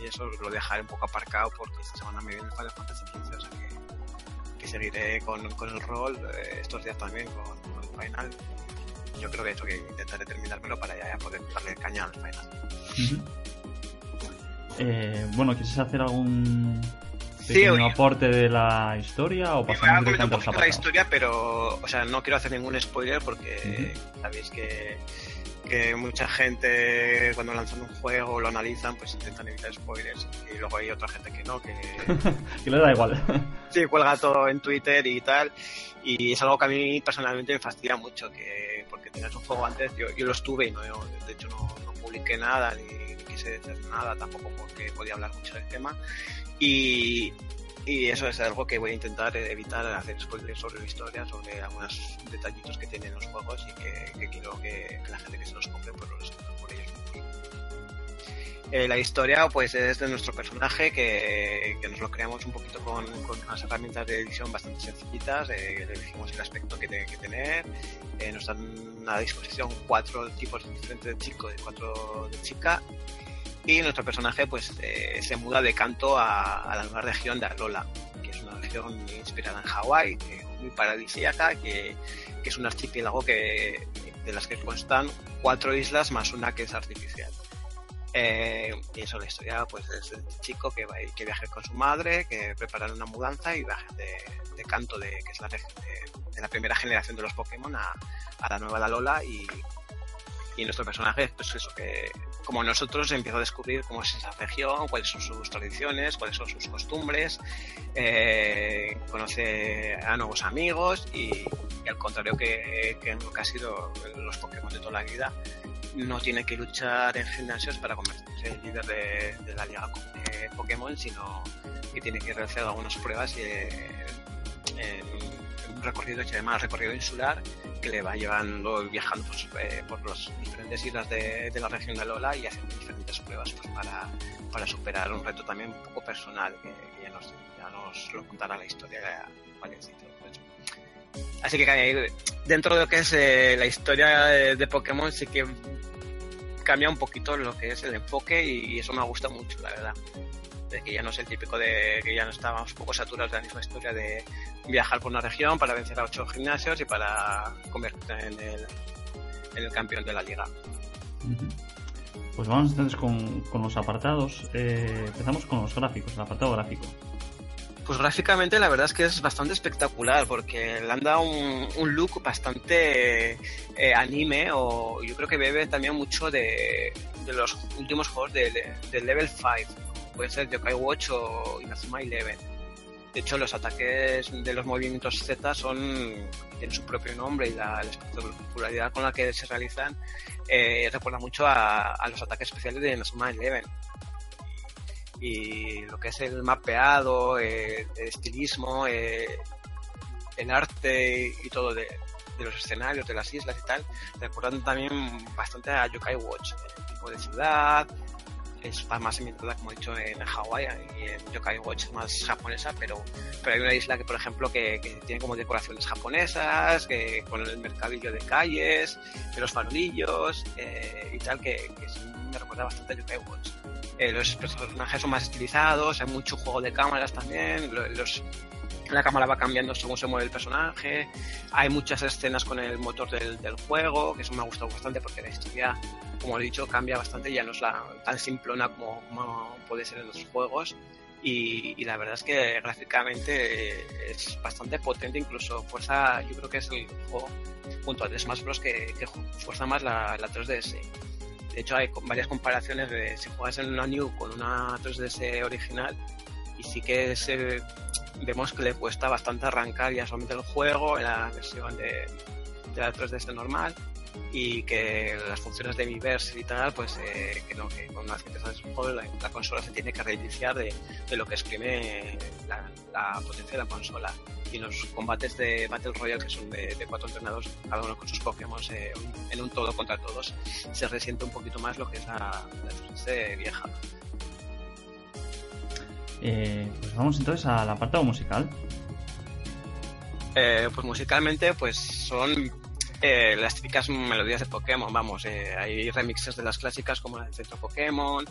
D: y eso lo dejaré un poco aparcado porque esta semana me viene Final Fantasy XV, o sea que, que seguiré con, con el rol eh, estos días también con, con el final. Yo creo que eso que intentaré terminármelo para ya poder darle caña al final.
A: Ujú. Eh, bueno, ¿quieres hacer algún
D: Sí,
A: pequeño
D: oye.
A: aporte de la historia o
D: Me voy a
A: pasamos
D: un poquito la historia, pero, o sea, no quiero hacer ningún spoiler porque sabéis que, que mucha gente cuando lanzan un juego o lo analizan, pues intentan evitar spoilers y luego hay otra gente que no, que
A: Que le da igual.
D: sí, cuelga todo en Twitter y tal. Y es algo que a mí personalmente me fastidia mucho, que porque tenías un juego antes, yo, yo lo estuve y no, de hecho no, no publiqué nada ni quise decir nada tampoco porque podía hablar mucho del tema. Y, y eso es algo que voy a intentar evitar hacer spoilers sobre la historia, sobre algunos detallitos que tienen los juegos y que, que quiero que, que la gente que se los compre pues los por ellos. Eh, la historia pues es de nuestro personaje que, que nos lo creamos un poquito con, con unas herramientas de edición bastante sencillitas, eh, le elegimos el aspecto que tiene que tener, eh, nos dan a disposición cuatro tipos diferentes de chico y cuatro de chica y nuestro personaje pues eh, se muda de canto a, a la nueva región de Alola, que es una región inspirada en Hawái, que- muy paradisíaca, que, que es un archipiélago que, de las que constan cuatro islas más una que es artificial. Eh, y eso la historia pues es el chico que va que viaje con su madre, que preparan una mudanza y viaje de, de canto de que es la de, de la primera generación de los Pokémon a, a la nueva Alola y, y nuestro personaje pues eso que como nosotros empieza a descubrir cómo es esa región, cuáles son sus tradiciones, cuáles son sus costumbres, eh, conoce a nuevos amigos y, y al contrario que, que que ha sido los Pokémon de toda la vida, no tiene que luchar en gimnasios para convertirse en líder de, de la liga eh, Pokémon, sino que tiene que realizar algunas pruebas y, eh, en un recorrido que se llama recorrido insular que le va llevando viajando pues, eh, por las diferentes islas de, de la región de Lola y haciendo diferentes pruebas pues, para, para superar un reto también un poco personal que, que ya, nos, ya nos lo contará la historia Valencito. Pues. Así que dentro de lo que es eh, la historia de, de Pokémon sí que cambia un poquito lo que es el enfoque y, y eso me gusta mucho, la verdad de que ya no es el típico de que ya no estábamos un poco saturados de la misma historia de viajar por una región para vencer a ocho gimnasios y para convertirte en el, en el campeón de la liga.
A: Pues vamos entonces con, con los apartados. Eh, empezamos con los gráficos, el apartado gráfico.
D: Pues gráficamente la verdad es que es bastante espectacular porque le han dado un, un look bastante eh, anime o yo creo que bebe también mucho de, de los últimos juegos de, de Level 5. Puede ser Yokai Watch o Inazuma Eleven. De hecho, los ataques de los movimientos Z son tienen su propio nombre y la espectacularidad con la que se realizan eh, recuerda mucho a, a los ataques especiales de Inazuma Eleven y lo que es el mapeado, eh, el estilismo, eh, el arte y todo de, de, los escenarios, de las islas y tal, recuerdan también bastante a Yokai Watch, el tipo de ciudad, es más ambientada, como he dicho, en Hawái y en Yokai Watch es más japonesa, pero, pero hay una isla que, por ejemplo, que, tiene como decoraciones japonesas, que con el mercadillo de calles, de los farolillos eh, y tal, que, me recuerda bastante a Yokai Watch. Eh, los personajes son más estilizados, hay mucho juego de cámaras también, los, la cámara va cambiando según se mueve el personaje, hay muchas escenas con el motor del, del juego, que eso me ha gustado bastante porque la historia, como he dicho, cambia bastante, ya no es la, tan simplona como, como puede ser en los juegos. Y, y, la verdad es que gráficamente es bastante potente, incluso fuerza, yo creo que es el juego junto a Smash Bros. que, que fuerza más la, la 3DS. De hecho, hay varias comparaciones de si juegas en una New con una 3DS original y sí que se, vemos que le cuesta bastante arrancar ya solamente el juego en la versión de, de la 3DS normal y que las funciones de Miiverse y tal, pues eh, que, no, que con vez que el juego la, la, consola se tiene que reiniciar de, de lo que exprime la, la, potencia de la consola. Y los combates de Battle Royale, que son de, de cuatro entrenados, cada uno con sus Pokémon eh, en un todo contra todos, se resiente un poquito más lo que es la, la 3DS vieja.
A: Eh, pues vamos entonces al apartado musical.
D: Eh, pues musicalmente, pues son eh, las típicas melodías de Pokémon, vamos, eh, hay remixes de las clásicas como la de Centro Pokémon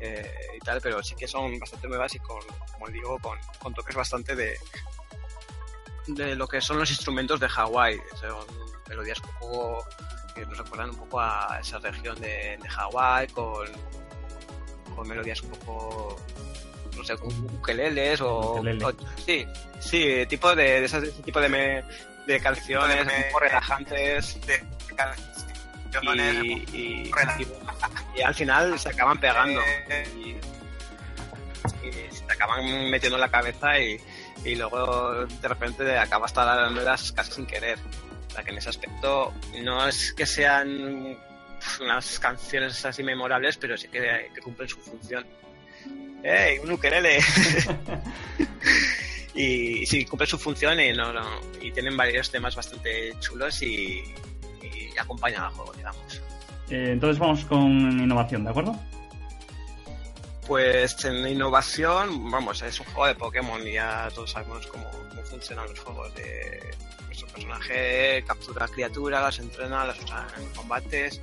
D: y tal, pero sí que son bastante nuevas y con, como digo, con, con toques bastante de, de lo que son los instrumentos de Hawái. Son melodías un poco que nos recuerdan un poco a esa región de, de Hawái con, con melodías un poco no sé, ukeleles o,
A: Ukelele.
D: o, sí, sí, tipo de, de, ese tipo de, me, de canciones un poco relajantes
G: de, canciones
D: y, y, y, y, al final se acaban pegando y, y se te acaban metiendo en la cabeza y, y luego de repente acabas talándolas casi sin querer. O sea que en ese aspecto no es que sean unas canciones así memorables, pero sí que, que cumplen su función. ¡Ey, un ukelele! y, y sí, cumple su función y, no, no, y tienen varios temas bastante chulos y, y acompañan al juego, digamos.
A: Eh, entonces vamos con innovación, ¿de acuerdo?
D: Pues en innovación, vamos, es un juego de Pokémon y ya todos sabemos cómo, cómo funcionan los juegos de nuestro personaje, captura criaturas, las entrena, las usa en combates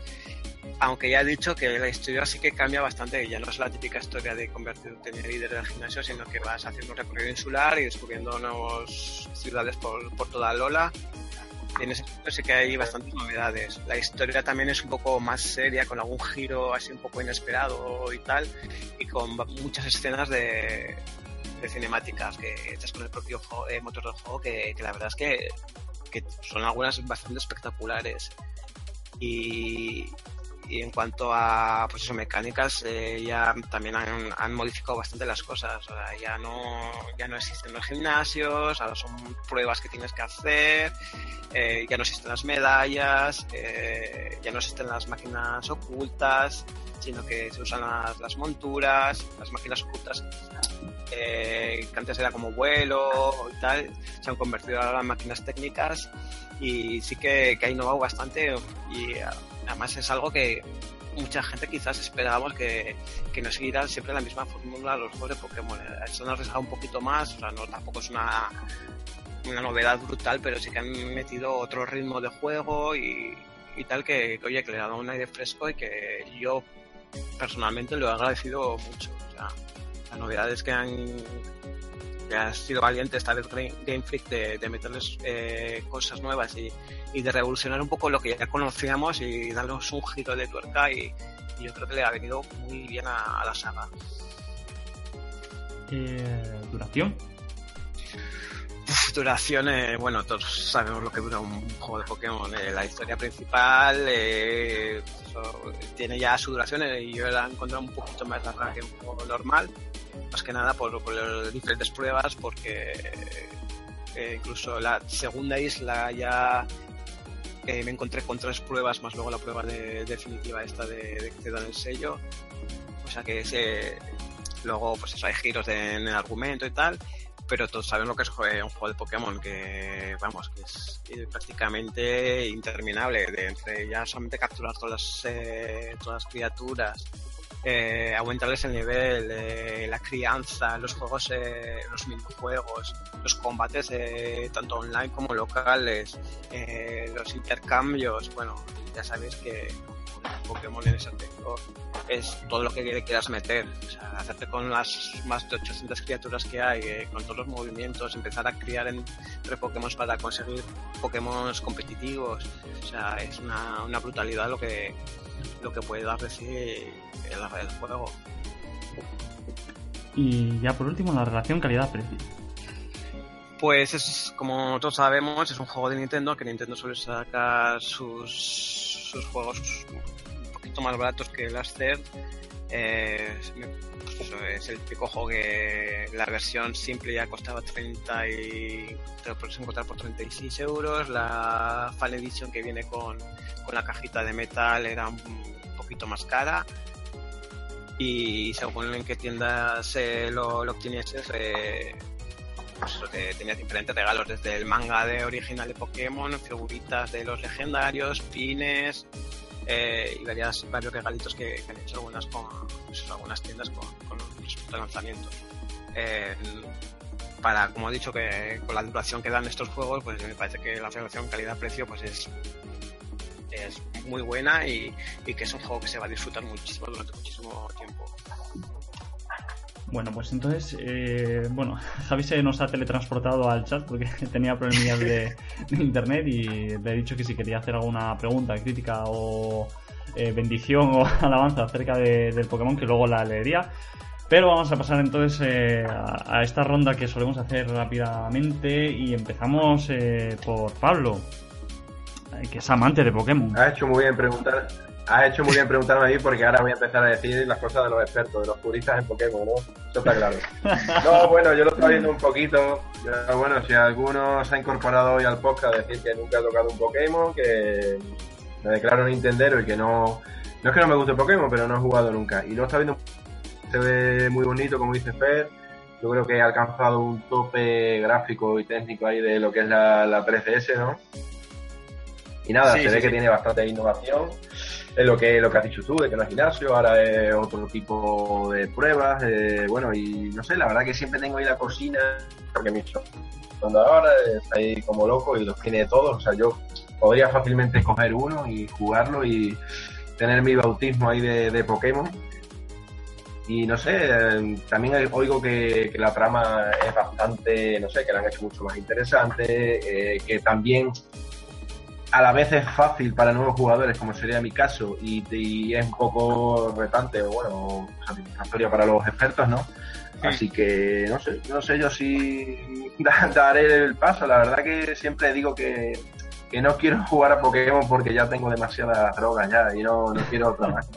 D: aunque ya he dicho que la historia sí que cambia bastante, ya no es la típica historia de convertirte en el líder del gimnasio, sino que vas haciendo un recorrido insular y descubriendo nuevas ciudades por, por toda Lola. Y en ese punto sí que hay bastantes novedades. La historia también es un poco más seria, con algún giro así un poco inesperado y tal, y con muchas escenas de, de cinemáticas que hechas con el propio juego, eh, motor del juego, que, que la verdad es que, que son algunas bastante espectaculares. Y, y en cuanto a pues eso, mecánicas, eh, ya también han, han modificado bastante las cosas. O sea, ya no, ya no existen los gimnasios, ahora son pruebas que tienes que hacer, eh, ya no existen las medallas, eh, ya no existen las máquinas ocultas, sino que se usan las, las monturas, las máquinas ocultas eh, que antes era como vuelo y tal, se han convertido ahora en máquinas técnicas y sí que, que ha innovado bastante y además es algo que mucha gente quizás esperábamos que, que no siguiera siempre la misma fórmula los juegos de Pokémon. Eso nos arriesgado un poquito más, o sea, no tampoco es una, una novedad brutal, pero sí que han metido otro ritmo de juego y, y tal que, que, oye, que le ha dado un aire fresco y que yo personalmente lo he agradecido mucho. O sea, las novedades que han que ha sido valiente esta vez Game Freak de, de meterles eh, cosas nuevas y, y de revolucionar un poco lo que ya conocíamos y darnos un giro de tuerca y, y yo creo que le ha venido muy bien a, a la saga.
A: Eh, ¿Duración?
D: Eh, bueno, todos sabemos lo que dura un juego de Pokémon. eh, la historia principal eh, tiene ya su duración eh, y yo la he encontrado un poquito más larga que un juego normal. Más que nada por, por diferentes pruebas, porque eh, incluso la segunda isla ya me encontré con tres pruebas, más luego la prueba de, definitiva esta de, de que te dan el sello. O sea que luego pues hay giros en el argumento y tal pero todos saben lo que es jue- un juego de Pokémon que vamos que es eh, prácticamente interminable de entre ya solamente capturar todas las eh, todas las criaturas eh, aumentarles el nivel eh, la crianza los juegos eh, los minijuegos los combates eh, tanto online como locales eh, los intercambios bueno ya sabéis que Pokémon en ese aspecto es todo lo que le quieras meter. O sea, hacerte con las más de 800 criaturas que hay, eh, con todos los movimientos, empezar a criar entre Pokémon para conseguir Pokémon competitivos. O sea, es una, una brutalidad lo que lo que puede dar de sí el, el juego.
A: Y ya por último, la relación calidad-precio.
D: Pues es, como todos sabemos, es un juego de Nintendo, que Nintendo suele sacar sus, sus juegos un poquito más baratos que las third. Eh, es el típico juego que la versión simple ya costaba 30 y te lo puedes encontrar por 36 euros. La Fan Edition que viene con, con la cajita de metal era un poquito más cara. Y según en qué tiendas eh, lo, lo obtienes, eh, pues tenías diferentes regalos, desde el manga de original de Pokémon, figuritas de los legendarios, pines eh, y varias, varios regalitos que, que han hecho algunas con pues algunas tiendas con, con respecto lanzamiento. Eh, para, como he dicho, que con la duración que dan estos juegos, pues me parece que la relación calidad-precio pues es, es muy buena y, y que es un juego que se va a disfrutar muchísimo durante muchísimo tiempo.
A: Bueno, pues entonces, eh, bueno, Javi se nos ha teletransportado al chat porque tenía problemillas de, internet y le he dicho que si quería hacer alguna pregunta, crítica o eh, bendición o alabanza acerca de- del Pokémon, que luego la leería. Pero vamos a pasar entonces eh, a, a esta ronda que solemos hacer rápidamente y empezamos eh, por Pablo, eh, que es amante de Pokémon.
B: Has hecho muy bien preguntar. Has hecho muy bien preguntarme a mí porque ahora voy a empezar a decir las cosas de los expertos, de los puristas en Pokémon, ¿no? Eso está claro. No, bueno, yo lo estaba viendo un poquito. Bueno, si alguno se ha incorporado hoy al podcast a decir que nunca ha tocado un Pokémon, que me declaro Nintendero y que no. No es que no me guste Pokémon, pero no he jugado nunca. Y lo está viendo. Se ve muy bonito, como dice Fer. Yo creo que ha alcanzado un tope gráfico y técnico ahí de lo que es la, la 3DS, ¿no? Y nada,
D: Sí,
B: se
D: sí,
B: ve que tiene bastante innovación. Es lo que, lo que has dicho tú, de que no es gimnasio, ahora es otro tipo de pruebas. eh, bueno, y no sé, la verdad que siempre tengo ahí la cocina, porque mi cuando ahora es ahí como loco y los tiene todos. O sea, yo podría fácilmente coger uno y jugarlo y tener mi bautismo ahí de, de Pokémon. Y no sé, eh, también oigo que, que la trama es bastante, no sé, que la han hecho mucho más interesante, eh, que también a la vez es fácil para nuevos jugadores, como sería mi caso, y, y es un poco retante, o bueno, satisfactoria para los expertos, ¿no? Así que no sé, no sé yo si da- daré el paso. La verdad que siempre digo que que no quiero jugar a Pokémon porque ya tengo demasiadas drogas ya y no, no quiero otra más.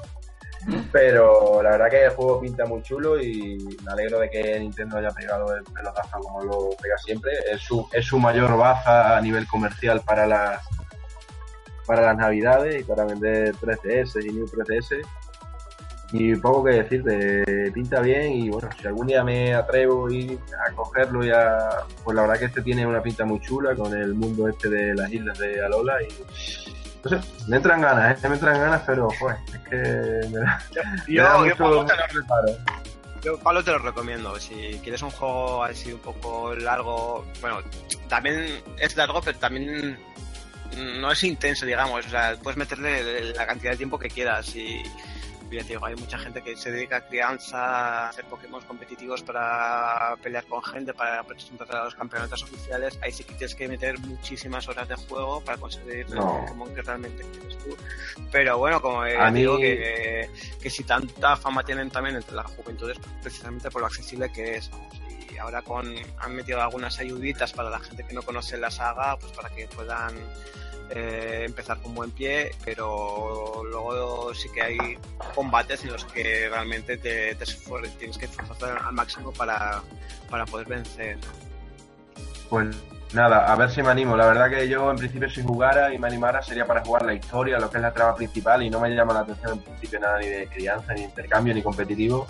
B: Pero la verdad que el juego pinta muy chulo y me alegro de que Nintendo haya pegado el pelotazo como lo pega siempre. Es su, es su mayor baza a nivel comercial para las para las navidades y para vender 3DS y New 3DS. Y poco que decir, pinta bien y bueno, si algún día me atrevo y a cogerlo y a... Pues la verdad que este tiene una pinta muy chula con el mundo este de las islas de Alola y... No sé, me entran ganas, ¿eh? me entran ganas, pero joder, es que me da, me
D: Yo,
B: da
D: yo,
B: mucho reparo.
D: Yo, Pablo, te lo recomiendo. Si quieres un juego así un poco largo, bueno, también es largo, pero también no es intenso, digamos. O sea, puedes meterle la cantidad de tiempo que quieras y ya digo, hay mucha gente que se dedica a crianza, a hacer Pokémon competitivos para pelear con gente, para presentar a los campeonatos oficiales. Ahí sí que tienes que meter muchísimas horas de juego para conseguir el
B: No.
D: Pokémon que realmente quieres tú. Pero bueno, como eh,
B: mí-
D: digo que, que si tanta fama tienen también entre la juventud es precisamente por lo accesible que es. Ahora con han metido algunas ayuditas para la gente que no conoce la saga, pues para que puedan eh, empezar con buen pie, pero luego sí que hay combates en los que realmente te, te tienes que esforzarte al máximo para, para poder vencer.
B: Pues nada, a ver si me animo. La verdad que yo en principio si jugara y me animara sería para jugar la historia, lo que es la trama principal y no me llama la atención en principio nada ni de crianza, ni intercambio, ni competitivo.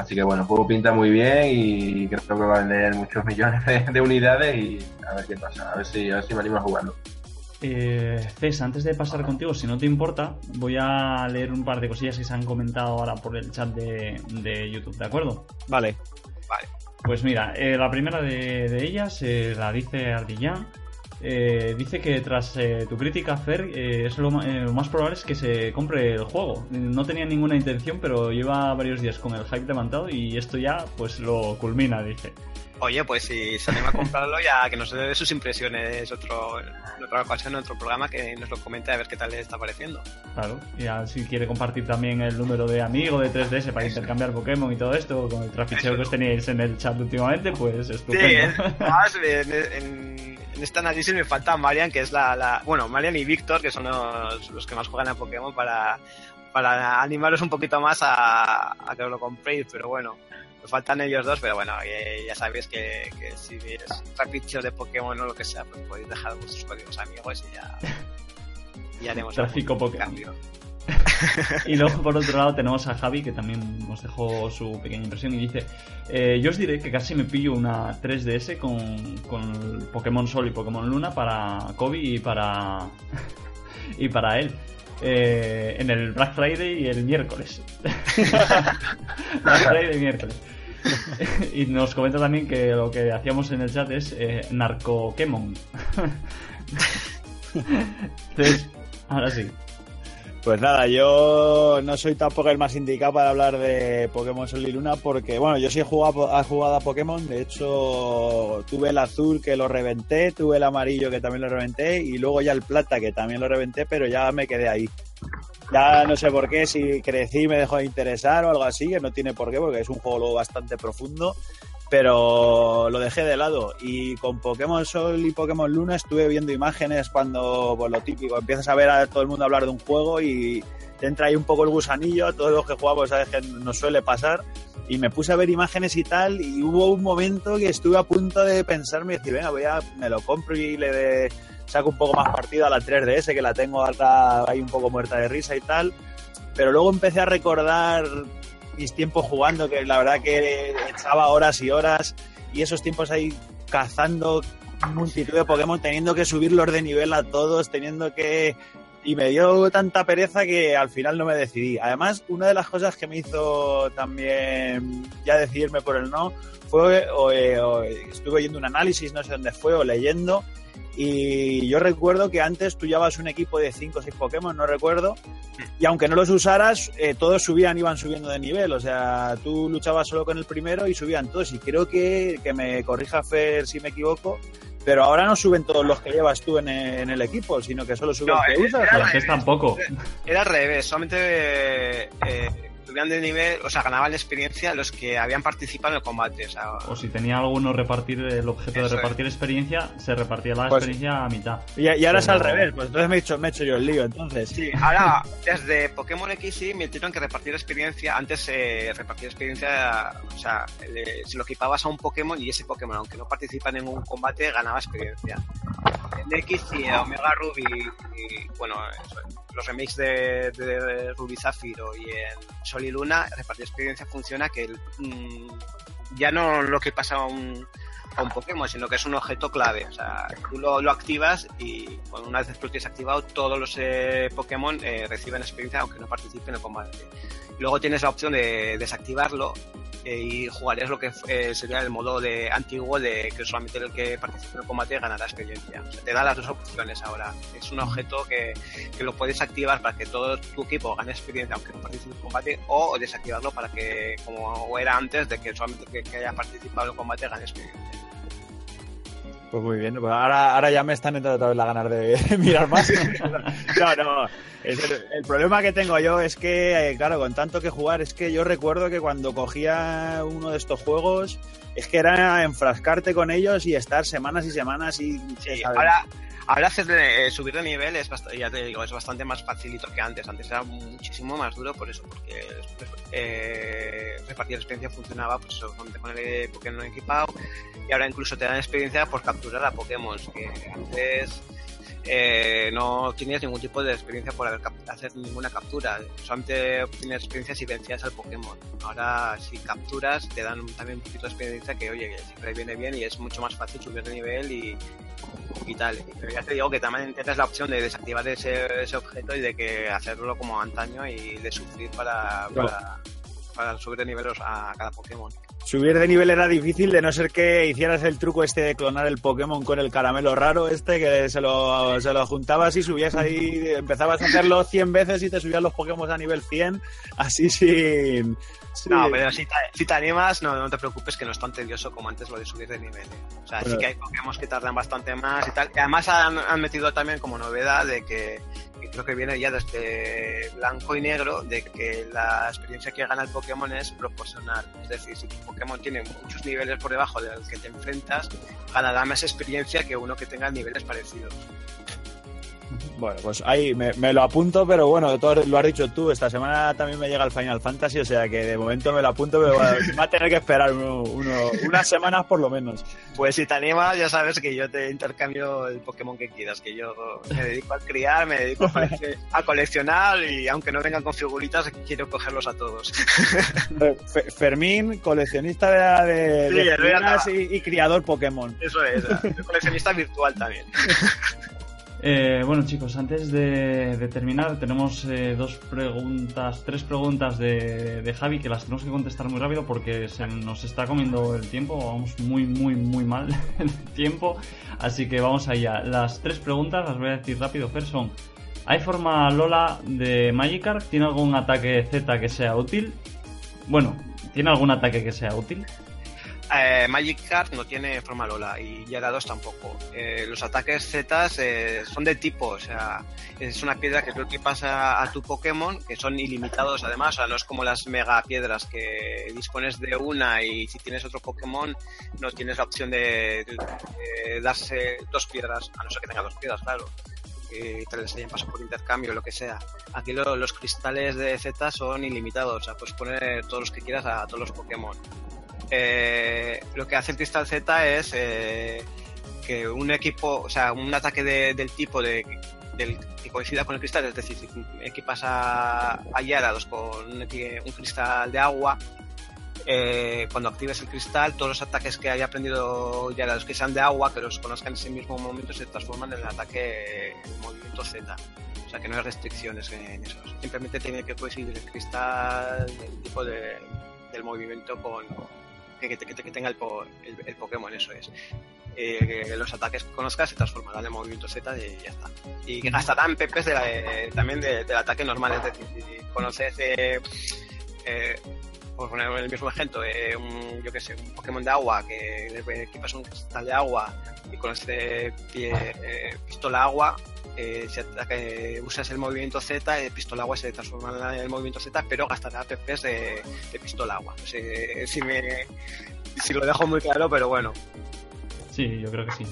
B: Así que bueno, el juego pinta muy bien y creo que va a vender muchos millones de, de unidades y a ver qué pasa, a ver si, a ver si me animo a jugarlo.
A: Eh, Cés, antes de pasar contigo, si no te importa, voy a leer un par de cosillas que se han comentado ahora por el chat de, de YouTube, ¿de acuerdo?
E: Vale.
A: Pues mira, eh, la primera de, de ellas eh, la dice Ardillán. Eh, dice que tras eh, tu crítica, Fer, eh, es lo, eh, lo más probable es que se compre el juego. No tenía ninguna intención, pero lleva varios días con el hype levantado y esto ya pues lo culmina, dice.
D: Oye, pues si se anima a comprarlo, ya que nos dé sus impresiones otro, otra ocasión, en otro programa, que nos lo comente a ver qué tal le está pareciendo.
A: Claro, y si quiere compartir también el número de amigo de 3DS para intercambiar Pokémon y todo esto, con el traficheo que os teníais en el chat últimamente, pues
D: Sí,
A: estupendo.
D: es- además, en, en- en este análisis me falta Marian, que es la, la- Bueno, Marian y Víctor, que son los, los que más juegan a Pokémon, para, para animaros un poquito más a, a que os lo compréis, pero bueno. Me faltan ellos dos, pero bueno, eh, ya sabéis que, que si es trapicheo de Pokémon o lo que sea, pues podéis dejar vuestros códigos amigos y ya, y ya haremos
A: Tráfico
D: algún
A: Pokémon.
D: cambio.
A: Y luego por otro lado tenemos a Javi que también nos dejó su pequeña impresión y dice eh, yo os diré que casi me pillo una 3DS con, con Pokémon Sol y Pokémon Luna para Kobe y para y para él eh, en el Black Friday y el miércoles. Black Friday y miércoles. Y nos comenta también que lo que hacíamos en el chat es eh, Narcoquemon. Entonces ahora sí
E: Pues nada, yo no soy tampoco el más indicado para hablar de Pokémon Sol y Luna porque, bueno, yo sí he jugado, he jugado a Pokémon, de hecho tuve el azul que lo reventé, tuve el amarillo que también lo reventé y luego ya el plata que también lo reventé, pero ya me quedé ahí. Ya no sé por qué, si crecí me dejó de interesar o algo así, que no tiene por qué porque es un juego bastante profundo, pero lo dejé de lado. Y con Pokémon Sol y Pokémon Luna estuve viendo imágenes cuando, pues lo típico, empiezas a ver a todo el mundo hablar de un juego y te entra ahí un poco el gusanillo, todos los que jugamos sabes que nos suele pasar. Y me puse a ver imágenes y tal, y hubo un momento que estuve a punto de pensarme y decir, venga, voy a, me lo compro y le de- saco un poco más partido a la 3DS, que la tengo ahora ahí un poco muerta de risa y tal. Pero luego empecé a recordar mis tiempos jugando, que la verdad que echaba horas y horas, y esos tiempos ahí cazando multitud de Pokémon, teniendo que subirlos de nivel a todos, teniendo que... Y me dio tanta pereza que al final no me decidí. Además, una de las cosas que me hizo también ya decidirme por el no fue, o, eh, estuve oyendo un análisis, no sé dónde fue, o leyendo, y yo recuerdo que antes tú llevabas un equipo de 5 o 6 Pokémon, no recuerdo, y aunque no los usaras, eh, todos subían, iban subiendo de nivel. O sea, tú luchabas solo con el primero y subían todos. Y creo que, que me corrija Fer si me equivoco, pero ahora no suben todos los que llevas tú en, en el equipo, sino que solo suben
D: No,
E: los que
D: eh,
E: usas.
A: es tampoco.
D: Era al revés, solamente eh, subían de nivel, o sea, ganaban experiencia los que habían participado en el combate. O sea,
A: O si tenía alguno repartir el objeto de
D: es.
A: repartir experiencia, se repartía la
E: Pues-
A: experiencia a mitad.
E: Y, y ahora es al revés, pues entonces me he hecho, me he hecho yo el lío, entonces.
D: Sí, ahora desde Pokémon X y metieron que repartir experiencia, antes eh, repartir experiencia, o sea, le- se lo equipabas a un Pokémon y ese Pokémon, aunque no participa en ningún combate, ganaba experiencia. En X y en Omega Ruby, y, bueno, eso, los remakes de, de Ruby Zafiro y en Sol y Luna, repartir experiencia funciona que el, mm, ya no lo que pasa a un, a un Pokémon, sino que es un objeto clave. O sea, tú lo, lo activas y una vez que lo tienes activado, todos los eh, Pokémon eh, reciben experiencia aunque no participen en el combate. Luego tienes la opción de desactivarlo eh, y jugarías lo que eh, sería el modo de antiguo de que solamente el que participe en el combate ganará experiencia. Te da las dos opciones ahora. Es un objeto que, que lo puedes activar para que todo tu equipo gane experiencia aunque no participe en el combate o desactivarlo para que, como era antes, de que solamente el que haya participado en el combate gane experiencia.
E: Pues muy bien, pues ahora, ahora ya me están entrando otra vez las ganas de mirar más. no, no. el, el problema que tengo yo es que, eh, claro, con tanto que jugar, es que yo recuerdo que cuando cogía uno de estos juegos, es que era enfrascarte con ellos y estar semanas y semanas y...
D: Sí, ahora, ahora hacer de- eh, subir de nivel es bastante, ya te digo, es bastante más facilito que antes. Antes era muchísimo más duro por eso, porque eh, repartir experiencia funcionaba pues solamente con el Pokémon equipado y ahora incluso te dan experiencia por capturar a Pokémon, que antes eh, no tenías ningún tipo de experiencia por haber hacer ninguna captura, solamente obtienes experiencia si vencías al Pokémon. Ahora si capturas te dan también un poquito de experiencia que oye, siempre viene bien y es mucho más fácil subir de nivel y, y tal. Pero ya te digo que también tienes la opción de desactivar ese, ese objeto y de que hacerlo como antaño y de sufrir para, para, para subir de niveles a cada Pokémon.
E: Subir de nivel era difícil de no ser que hicieras el truco este de clonar el Pokémon con el caramelo raro este, que se lo, se lo juntabas y subías ahí, empezabas a hacerlo 100 veces y te subías los Pokémon a nivel 100, así sin...
D: No, pero si te, si te animas, no, no te preocupes que no es tan tedioso como antes lo de subir de nivel. ¿eh? O sea,
E: Bueno.
D: sí que hay Pokémon que tardan bastante más y tal. Y además han, han metido también como novedad de que, que creo que viene ya desde blanco y negro, de que la experiencia que gana el Pokémon es proporcional. Es decir, si tu Pokémon tiene muchos niveles por debajo del que te enfrentas, ganará más experiencia que uno que tenga niveles parecidos.
E: Bueno, pues ahí me, me lo apunto, pero bueno, todo lo has dicho tú, esta semana también me llega el Final Fantasy, o sea que de momento me lo apunto, pero va a tener que esperar uno- uno- unas semanas por lo menos.
D: Pues si te animas, ya sabes que yo te intercambio el Pokémon que quieras, que yo me dedico a criar, me dedico a, colec- a coleccionar y aunque no vengan con figuritas, quiero cogerlos a todos.
E: Fe- Fermín, coleccionista de, de,
D: Sí,
E: de y, y criador Pokémon.
D: Eso es, coleccionista virtual también.
A: Eh, bueno chicos, antes de, terminar tenemos eh, dos preguntas, tres preguntas de, de Javi que las tenemos que contestar muy rápido porque se nos está comiendo el tiempo, vamos muy muy muy mal el tiempo, así que vamos allá. Las tres preguntas las voy a decir rápido, Fer, son ¿Hay forma Lola de Magikarp? ¿Tiene algún ataque Z que sea útil? Bueno, ¿tiene algún ataque que sea útil?
D: Eh, Magikarp no tiene forma Lola y Gyarados tampoco. Eh, los ataques Z eh, son de tipo, o sea, es una piedra que tú equipas a, a tu Pokémon, que son ilimitados además, o sea, no es como las mega piedras que dispones de una y si tienes otro Pokémon no tienes la opción de, darse dos piedras, a no ser que tenga dos piedras, claro. Y te les hayan pasado por intercambio, lo que sea. Aquí lo- los cristales de Z son ilimitados, o sea, puedes poner todos los que quieras a todos los Pokémon eh, lo que hace el Cristal Z es eh, que un equipo, o sea, un ataque de- del tipo de que coincida con el cristal, es decir, si equipas a, a Gyarados con un, cristal de agua, eh, cuando actives el cristal, todos los ataques que haya aprendido Gyarados que sean de agua, que los conozcan en ese mismo momento, se transforman en el ataque en movimiento Z. O sea que no hay restricciones en eso. Simplemente tiene que coincidir el cristal del tipo de, del movimiento con que, que- tenga el, el- el Pokémon, eso es. Eh, que los ataques que conozcas se transformarán en movimiento Z y ya está. Y que gastarán PPs de la- eh, también de- del ataque normal, es decir, si conoces eh, eh, por poner el mismo ejemplo, eh, un, yo que sé, un Pokémon de agua que equipas un cristal de agua y con este pie, eh, pistola agua eh, si eh, usas el movimiento Z, el pistola agua se transforma en el movimiento Z, pero gastará PPs de, de pistola agua. No sé si, me, si lo dejo muy claro, pero bueno.
A: Sí, yo creo que sí.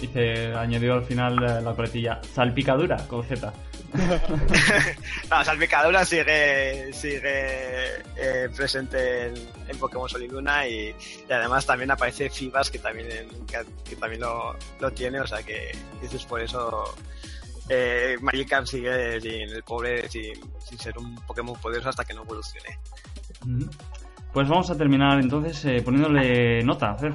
A: Dice, añadió al final eh, la coletilla, salpicadura con Z.
D: La salpicadura sigue, sigue eh, presente en, Pokémon Sol y Luna y, además también aparece Fibas que también, que, también lo, lo tiene, o sea que dices por eso eh, Magikarp sigue sin el pobre sin, ser un Pokémon poderoso hasta que no evolucione.
A: Pues vamos a terminar entonces eh, poniéndole nota, Fer.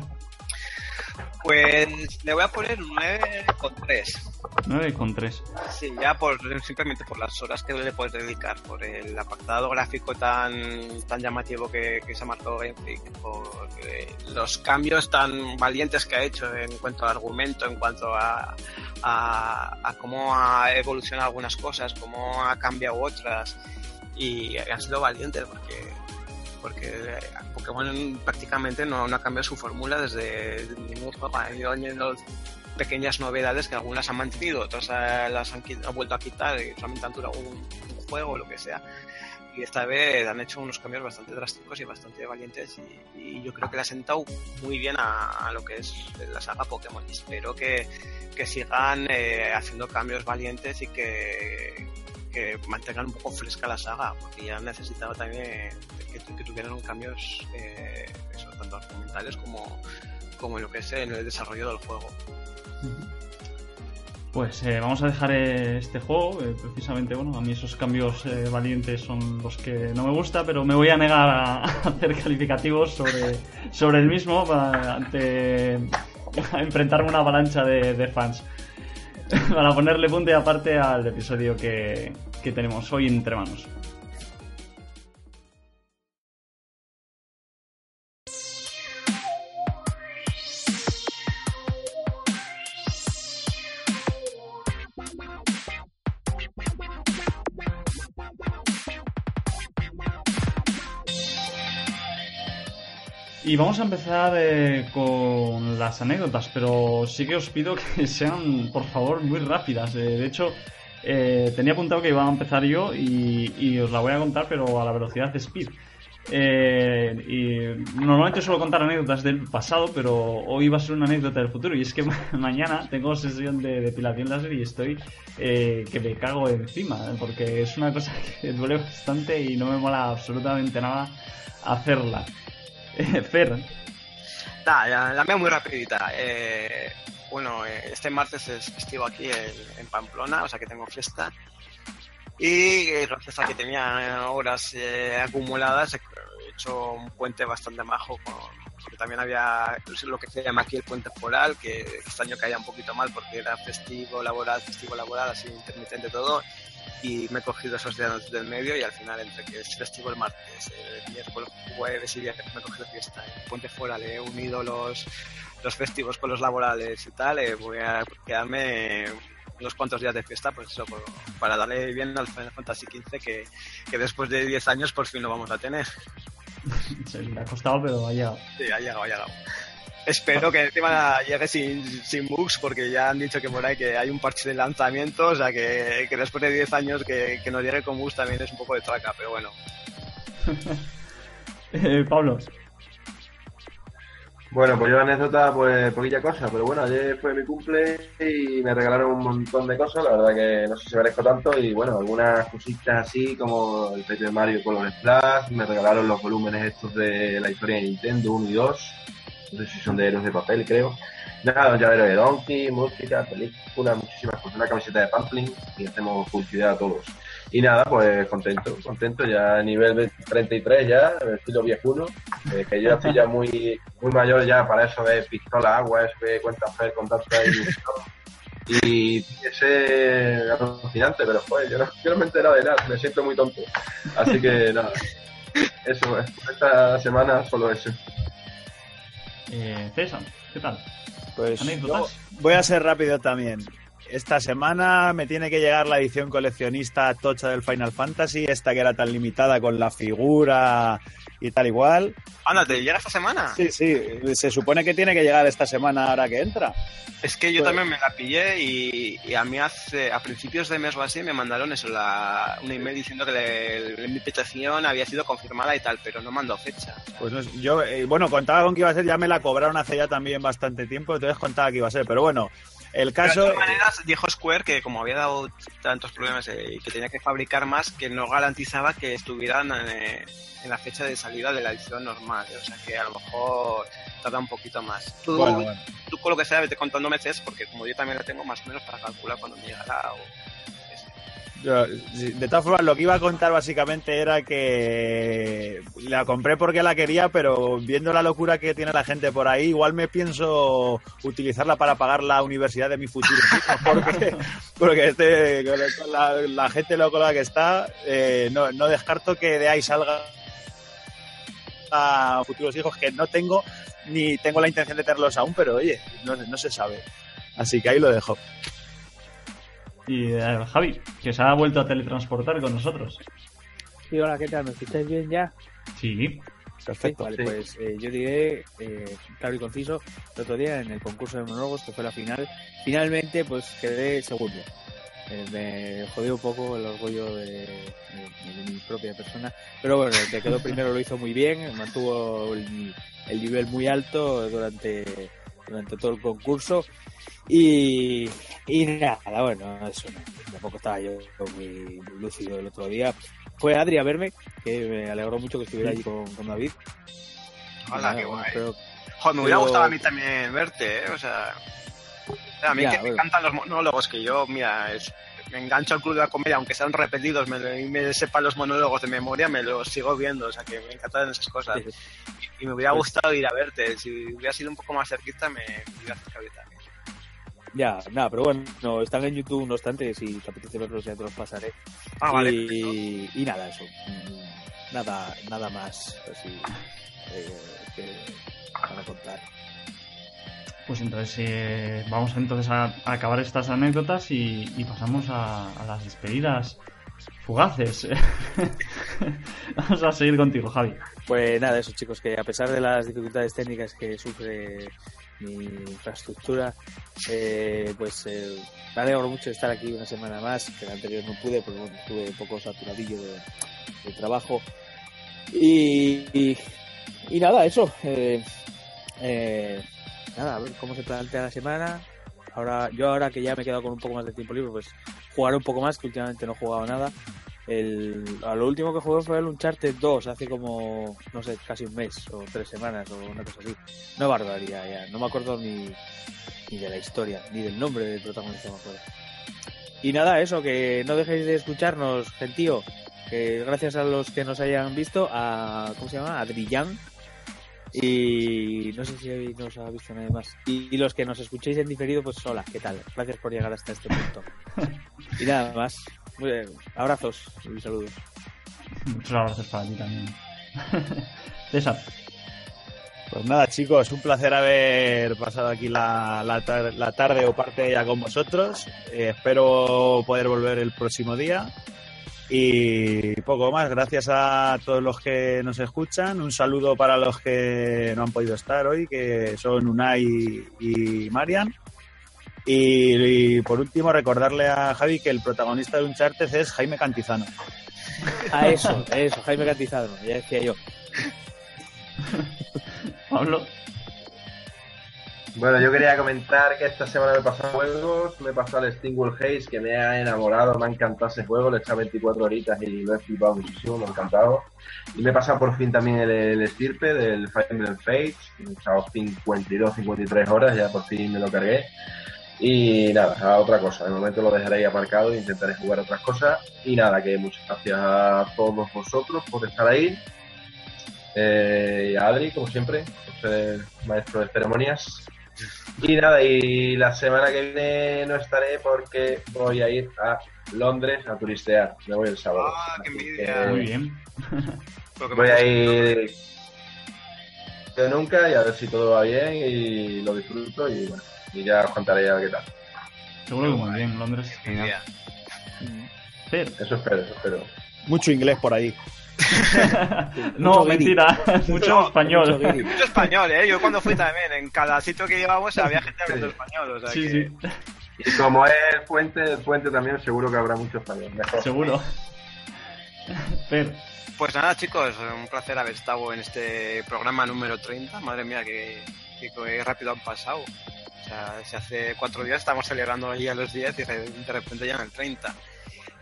D: Pues le voy a poner un 9,3.
A: 9 con 3.
D: Sí, ya por simplemente por las horas que le puedes dedicar, por el apartado gráfico tan tan llamativo que, que se ha marcado Game Freak, por eh, los cambios tan valientes que ha hecho en cuanto a argumento, en cuanto a, a, a cómo ha evolucionado algunas cosas, cómo ha cambiado otras, y han sido valientes porque porque eh, Pokémon prácticamente no, no ha cambiado su fórmula desde ningún juego, ha ido añadiendo pequeñas novedades que algunas han mantenido, otras eh, las han, han vuelto a quitar y solamente han durado un, un juego o lo que sea. Y esta vez han hecho unos cambios bastante drásticos y bastante valientes y, y yo creo que le ha sentado muy bien a, a lo que es la saga Pokémon. Y espero que, que sigan eh, haciendo cambios valientes y que, que mantengan un poco fresca la saga, porque ya han necesitado también que, tuvieran cambios eh, tanto argumentales como, como en lo que es en el desarrollo del juego.
A: Pues eh, vamos a dejar eh, este juego. eh, precisamente, bueno, a mí esos cambios valientes son los que no me gusta, pero me voy a negar a, hacer calificativos sobre, sobre el mismo para, ante enfrentarme a una avalancha de fans. para ponerle punto y aparte al episodio que, que tenemos hoy entre manos. Y vamos a empezar eh, con las anécdotas, pero sí que os pido que sean, por favor, muy rápidas. Eh, de hecho, eh, tenía apuntado que iba a empezar yo y, os la voy a contar, pero a la velocidad de speed. Eh, y normalmente suelo contar anécdotas del pasado, pero hoy va a ser una anécdota del futuro. Y es que ma- mañana tengo sesión de depilación láser y estoy eh, que me cago encima, ¿eh? porque es una cosa que duele bastante y no me mola absolutamente nada hacerla. Fer,
D: ya, la mía muy rapidita. Eh, bueno, eh, este martes es festivo aquí en, Pamplona, o sea que tengo fiesta. Y eh, gracias a que tenía horas acumuladas, he hecho un puente bastante majo. Con, porque también había lo que se llama aquí el puente foral, que este año caía un poquito mal porque era festivo laboral, festivo laboral, así intermitente todo. Y me he cogido esos días del medio y al final, entre que es festivo el martes, el miércoles, jueves y viernes, me he cogido fiesta. En puente foral he unido los, los festivos con los laborales y tal. eh, voy a quedarme unos cuantos días de fiesta, pues eso, para darle bien al Final Fantasy XV que, que después de 10 años por fin lo vamos a tener.
A: le ha costado, pero ha llegado.
D: Sí, ha llegado, ha llegado. Espero que encima llegue sin, sin bugs, porque ya han dicho que por ahí que hay un parche de lanzamiento, o sea que, que después de 10 años que, que nos llegue con bugs también es un poco de traca, pero bueno.
A: Eh, Pablo,
B: Bueno, pues yo anécdota, pues poquilla cosa, pero bueno, ayer fue mi cumple y me regalaron un montón de cosas, la verdad que no sé si merezco tanto y bueno, algunas cositas así como el Paper Mario Color Splash, me regalaron los volúmenes estos de la historia de Nintendo 1 y 2, son de héroes de papel, creo. Nada, un llavero de Donkey, música, películas, muchísimas cosas, una camiseta de Pamplin y hacemos publicidad a todos. Y nada, pues contento, contento, ya a nivel 33 ya, estilo viejuno, eh, que yo estoy ya muy muy mayor ya para eso de pistola, agua, eso de cuenta hacer, contarse ahí. Y ese alucinante, pero joder, yo no, yo no me he de nada, me siento muy tonto. Así que nada, eso, eh, esta semana solo eso.
A: Eh, César, ¿qué tal?
E: Pues voy a ser rápido también. Esta semana me tiene que llegar la edición coleccionista tocha del Final Fantasy, esta que era tan limitada con la figura y tal igual.
D: Anda, ¿te llega esta semana?
E: Sí, sí, se supone que tiene que llegar esta semana ahora que entra.
D: Es que yo
E: Pues-
D: también me la pillé y, y a mí hace, a principios de mes o así me mandaron eso, la, un email diciendo que le- mi petición había sido confirmada y tal, pero no mandó fecha.
E: Pues no yo, eh, bueno, contaba con que iba a ser, ya me la cobraron hace ya también bastante tiempo, entonces contaba que iba a ser, pero bueno, el
D: Pero
E: caso...
D: de todas maneras, dijo Square que como había dado tantos problemas eh, y que tenía que fabricar más, que no garantizaba que estuvieran eh, en la fecha de salida de la edición normal. O sea que a lo mejor tarda un poquito más. Tú,
E: Bueno, bueno.
D: tú con lo que sea, vete contando meses, porque como yo también la tengo más o menos para calcular cuando me llegará. O...
E: De todas formas, lo que iba a contar básicamente era que la compré porque la quería, pero viendo la locura que tiene la gente por ahí, igual me pienso utilizarla para pagar la universidad de mi futuro porque, porque este, la, la gente loca que está, eh, no, no descarto que de ahí salga a futuros hijos que no tengo ni tengo la intención de tenerlos aún, pero oye, no, no se sabe. Así que ahí lo dejo.
A: Y eh, Javi, que se ha vuelto a teletransportar con nosotros.
C: Sí, hola, ¿qué tal? ¿Me escucháis bien ya?
A: Sí.
E: Perfecto.
C: Vale,
B: sí.
C: pues eh, yo diré, eh, claro y conciso, el otro día en el concurso de monólogos, que fue la final, finalmente pues quedé segundo. Eh, me jodió un poco el orgullo de, de- de mi propia persona, pero bueno, el que quedó primero lo hizo muy bien, mantuvo el, el nivel muy alto durante, durante todo el concurso y, y nada, bueno, eso no, tampoco estaba yo muy, muy lúcido el otro día. Fue Adri a verme, que me alegró mucho que estuviera allí con, con David.
D: Hola,
C: Nada,
D: qué
C: bueno,
D: guay. Joder, me hubiera
C: Pero-
D: gustado a mí también verte, ¿eh? O sea, a mí
C: Ya,
D: que me encantan los monólogos, que yo, mira, es- me engancho al club de la comedia, aunque sean repetidos, me, y me sepan los monólogos de memoria, me los sigo viendo, o sea, que me encantan esas cosas. Y me hubiera
C: Pues-
D: gustado ir a verte, si hubiera sido un poco más cerquita, me, me hubiera acercado ahorita.
C: Ya, nada, pero bueno, no, están en YouTube, no obstante, si te apetece verlos ya te los pasaré.
D: Ah, vale.
C: y, y nada, eso. Nada, nada más así eh, que para contar.
A: Pues entonces eh, vamos entonces a, acabar estas anécdotas y, pasamos a, las despedidas fugaces. vamos a seguir contigo, Javi.
C: Pues nada, eso chicos, que a pesar de las dificultades técnicas que sufre mi infraestructura, eh, pues eh, me alegro mucho de estar aquí una semana más, que la anterior no pude, porque bueno, estuve un poco saturadillo de, trabajo. Y nada, eso. eh, eh, nada, a ver cómo se plantea la semana. Ahora, yo ahora que ya me he quedado con un poco más de tiempo libre, pues jugaré un poco más, que últimamente no he jugado nada. El, a lo último que jugué fue el Uncharted 2, hace como, no sé, casi un mes o tres semanas o una cosa así. Una barbaridad ya, no me acuerdo ni, ni de la historia, ni del nombre del protagonista, me acuerdo. Y nada, eso, que no dejéis de escucharnos, gentío. Que gracias a los que nos hayan visto, a, ¿cómo se llama? A Adrillán. Y no sé si nos ha visto nadie más. Y, y los que nos escuchéis en diferido, pues hola, ¿qué tal? Gracias por llegar hasta este punto. y nada más. Muy bien. Abrazos y saludos.
A: Muchos abrazos para ti también. César,
E: Pues nada, chicos, un placer haber pasado aquí la, la, tar- la tarde o parte de ella con vosotros. Eh, espero poder volver el próximo día. Y poco más, gracias a todos los que nos escuchan. Un saludo para los que no han podido estar hoy, que son Unai y Marian. Y, y por último, recordarle a Javi que el protagonista de Uncharted es Jaime Cantizano.
C: A eso, eso, Jaime Cantizano, ya decía yo.
A: Pablo,
B: Bueno, yo quería comentar que esta semana me pasado juegos, me he pasado el Stingwell Haze, que me ha enamorado, me ha encantado ese juego, le he echado 24 horitas y lo he flipado muchísimo, me ha encantado. Y me he pasado por fin también el, el Estirpe del Fire Emblem Fates, he echado 52, 53 horas, ya por fin me lo cargué. Y nada, a otra cosa, de momento lo dejaré ahí aparcado e intentaré jugar otras cosas. Y nada, que muchas gracias a todos vosotros por estar ahí. Eh, y a Adri, como siempre, el maestro de ceremonias. Y nada, y la semana que viene no estaré porque voy a ir a Londres a turistear. Me voy el sábado.
D: Ah, qué envidia.
B: que
A: muy bien.
B: Voy a ir de nunca y a ver si todo va bien y lo disfruto y bueno, y ya os contaré ya qué tal.
A: Seguro que muy bien, Londres es
D: Ni
A: genial.
B: Eso espero, eso espero.
E: Mucho inglés por ahí.
A: no, mentira, mucho español.
C: Mucho.
D: Mucho español, ¿eh? Yo cuando fui también, en cada sitio que íbamos había gente hablando español. O sea
A: Sí,
D: que...
A: sí,
B: Y como es el puente, el puente también seguro que habrá mucho español. Mejor.
A: seguro.
D: Pues nada, chicos, un placer haber estado en este programa número 30. Madre mía, que, que- que rápido han pasado. O sea, si hace cuatro días estamos celebrando ya los 10 y de de repente ya en el 30.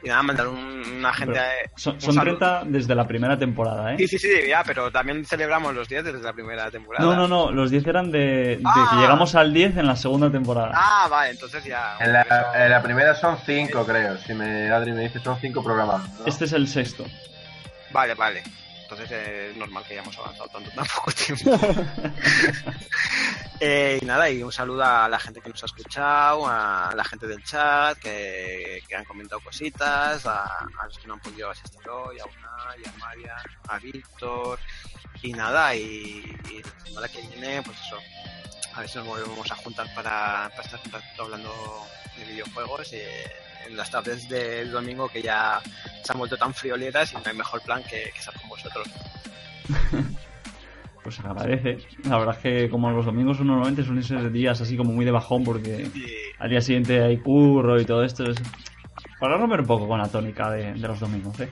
D: Y nada, mandar un, una gente...
A: Pero son,
D: un
A: son
D: saludo.
A: 30 desde la primera temporada, ¿eh?
D: Sí, sí, sí, ya, pero también celebramos los 10 desde la primera temporada.
A: No, no, no, los 10 eran de, de
D: Ah.
A: que llegamos al 10 en la segunda temporada.
D: Ah, vale, entonces ya...
B: En la, en la primera son cinco, creo. Si me, Adri me dice, son cinco programas. ¿no?
A: Este es el sexto.
D: Vale, vale. Entonces eh, es normal que hayamos avanzado tanto tan poco tiempo. Eh, y nada, y un saludo a la gente que nos ha escuchado, a la gente del chat que, que han comentado cositas, a, a los que no han podido asistir hoy, a Unai, a María, a Víctor. Y nada, y, y la semana que viene, pues eso, a ver si nos volvemos a juntar para, para estar hablando de videojuegos. eh, en las tardes del domingo que ya se han vuelto tan frioleras y no hay mejor plan que, que estar con vosotros.
A: Pues se agradece. La verdad es que como los domingos son normalmente suelen ser días así como muy de bajón porque al día siguiente hay curro y todo esto. Es para romper un poco con la tónica de, de los domingos, ¿eh?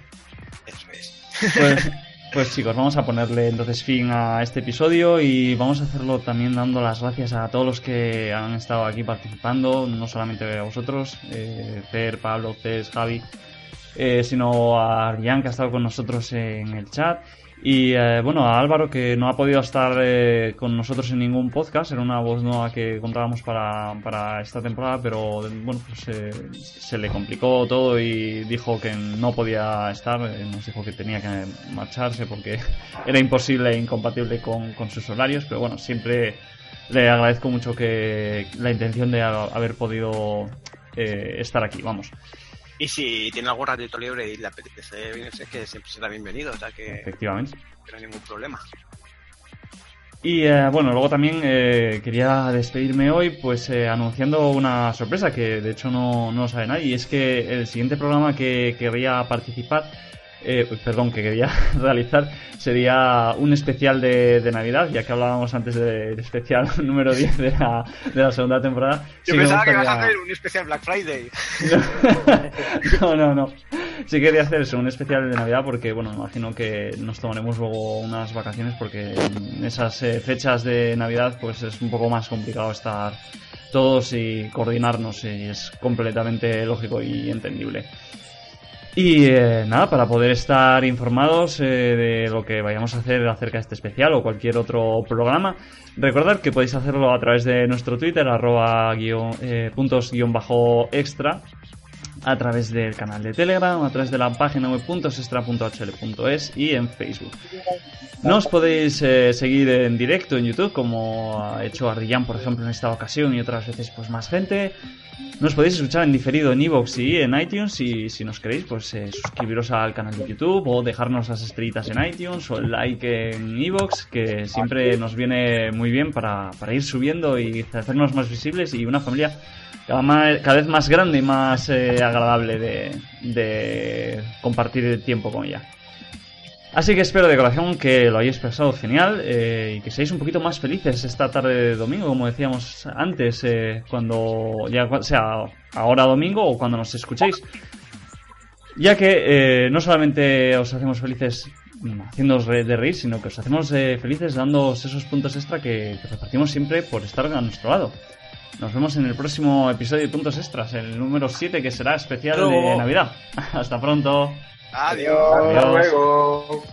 D: eso es.
A: Pues, pues chicos, vamos a ponerle entonces fin a este episodio y vamos a hacerlo también dando las gracias a todos los que han estado aquí participando, no solamente a vosotros, eh, Pablo, Cés, Javi, eh, sino a Rian que ha estado con nosotros en el chat y eh, bueno, a Álvaro que no ha podido estar eh, con nosotros en ningún podcast, era una voz nueva que contábamos para, para esta temporada, pero bueno, pues eh, se le complicó todo y dijo que no podía estar, eh, nos dijo que tenía que marcharse porque era imposible e incompatible con, con sus horarios, pero bueno, siempre le agradezco mucho que la intención de ha- haber podido eh, estar aquí, vamos.
D: Y si tiene algún ratito libre y le apetece venirse, que siempre será bienvenido, o sea que
A: Efectivamente.
D: no hay ningún problema.
A: Y eh, bueno, luego también eh, quería despedirme hoy pues eh, anunciando una sorpresa que de hecho no, no lo sabe nadie y es que el siguiente programa que quería participar, eh, perdón, que quería realizar sería un especial de, de Navidad, ya que hablábamos antes del especial número 10 de la, de la segunda temporada.
D: Yo
A: Sí
D: pensaba que ibas a hacer un especial Black Friday.
A: no, no, no. Sí quería hacer eso, un especial de Navidad porque, bueno, me imagino que nos tomaremos luego unas vacaciones porque en esas eh, fechas de Navidad pues es un poco más complicado estar todos y coordinarnos y es completamente lógico y entendible. Y eh, nada, para poder estar informados eh, de lo que vayamos a hacer acerca de este especial o cualquier otro programa, recordad que podéis hacerlo a través de nuestro Twitter, arroba guion, eh, puntos guion bajo extra, a través del canal de Telegram, a través de la página web .extra.hl.es y en Facebook. Nos podéis eh, seguir en directo en YouTube, como ha hecho Ardillán, por ejemplo, en esta ocasión y otras veces pues más gente. Nos podéis escuchar en diferido en iVoox y en iTunes y si nos queréis, pues eh, suscribiros al canal de YouTube o dejarnos las estrellitas en iTunes o el like en iVoox, que siempre nos viene muy bien para, para ir subiendo y hacernos más visibles y una familia cada, ma- cada vez más grande y más eh, agradable de, de compartir el tiempo con ella. Así que espero de corazón que lo hayáis pasado genial eh, y que seáis un poquito más felices esta tarde de domingo, como decíamos antes, eh, cuando ya sea ahora domingo o cuando nos escuchéis. Ya que eh, no solamente os hacemos felices mm, haciéndoos de reír, sino que os hacemos eh, felices dándoos esos puntos extra que repartimos siempre por estar a nuestro lado. Nos vemos en el próximo episodio de Puntos Extras, el número 7, que será especial de. Navidad. Hasta pronto.
D: Adiós.
B: Hasta
A: Adiós.
B: luego.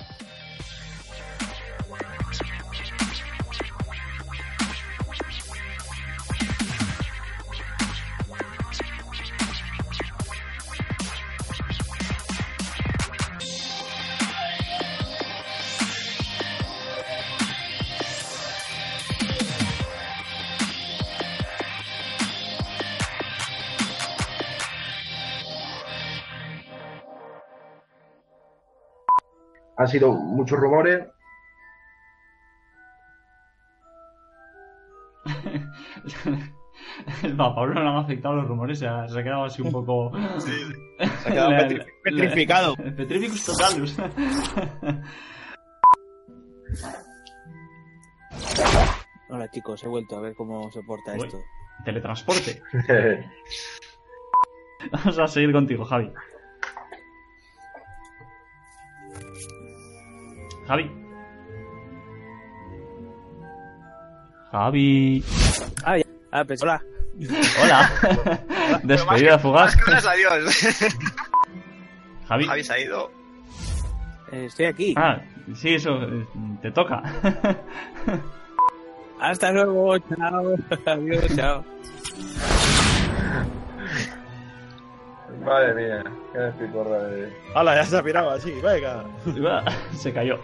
B: Han sido muchos rumores.
A: A Pablo no le han afectado los rumores, se ha, se ha quedado así un poco...
C: Se ha quedado
A: Le-
C: petri-
A: le-
C: petrificado.
A: Petrificus totalus.
C: Hola chicos, he vuelto a ver cómo se porta
A: Uy.
C: esto.
A: Teletransporte. Vamos a seguir contigo, Javi. Javi. Javi.
C: Ah, ya. Ah, pues hola.
A: Hola. Despedida fugaz.
D: Adiós.
A: Javi.
D: Javi se ha ido.
C: Eh, estoy aquí.
A: Ah, sí, eso. eh, Te toca.
C: Hasta luego, chao. Adiós, chao.
B: Madre mía, qué despiporra de...
E: ¡Hala, ya se ha pirado así! ¡Venga!
A: Se cayó.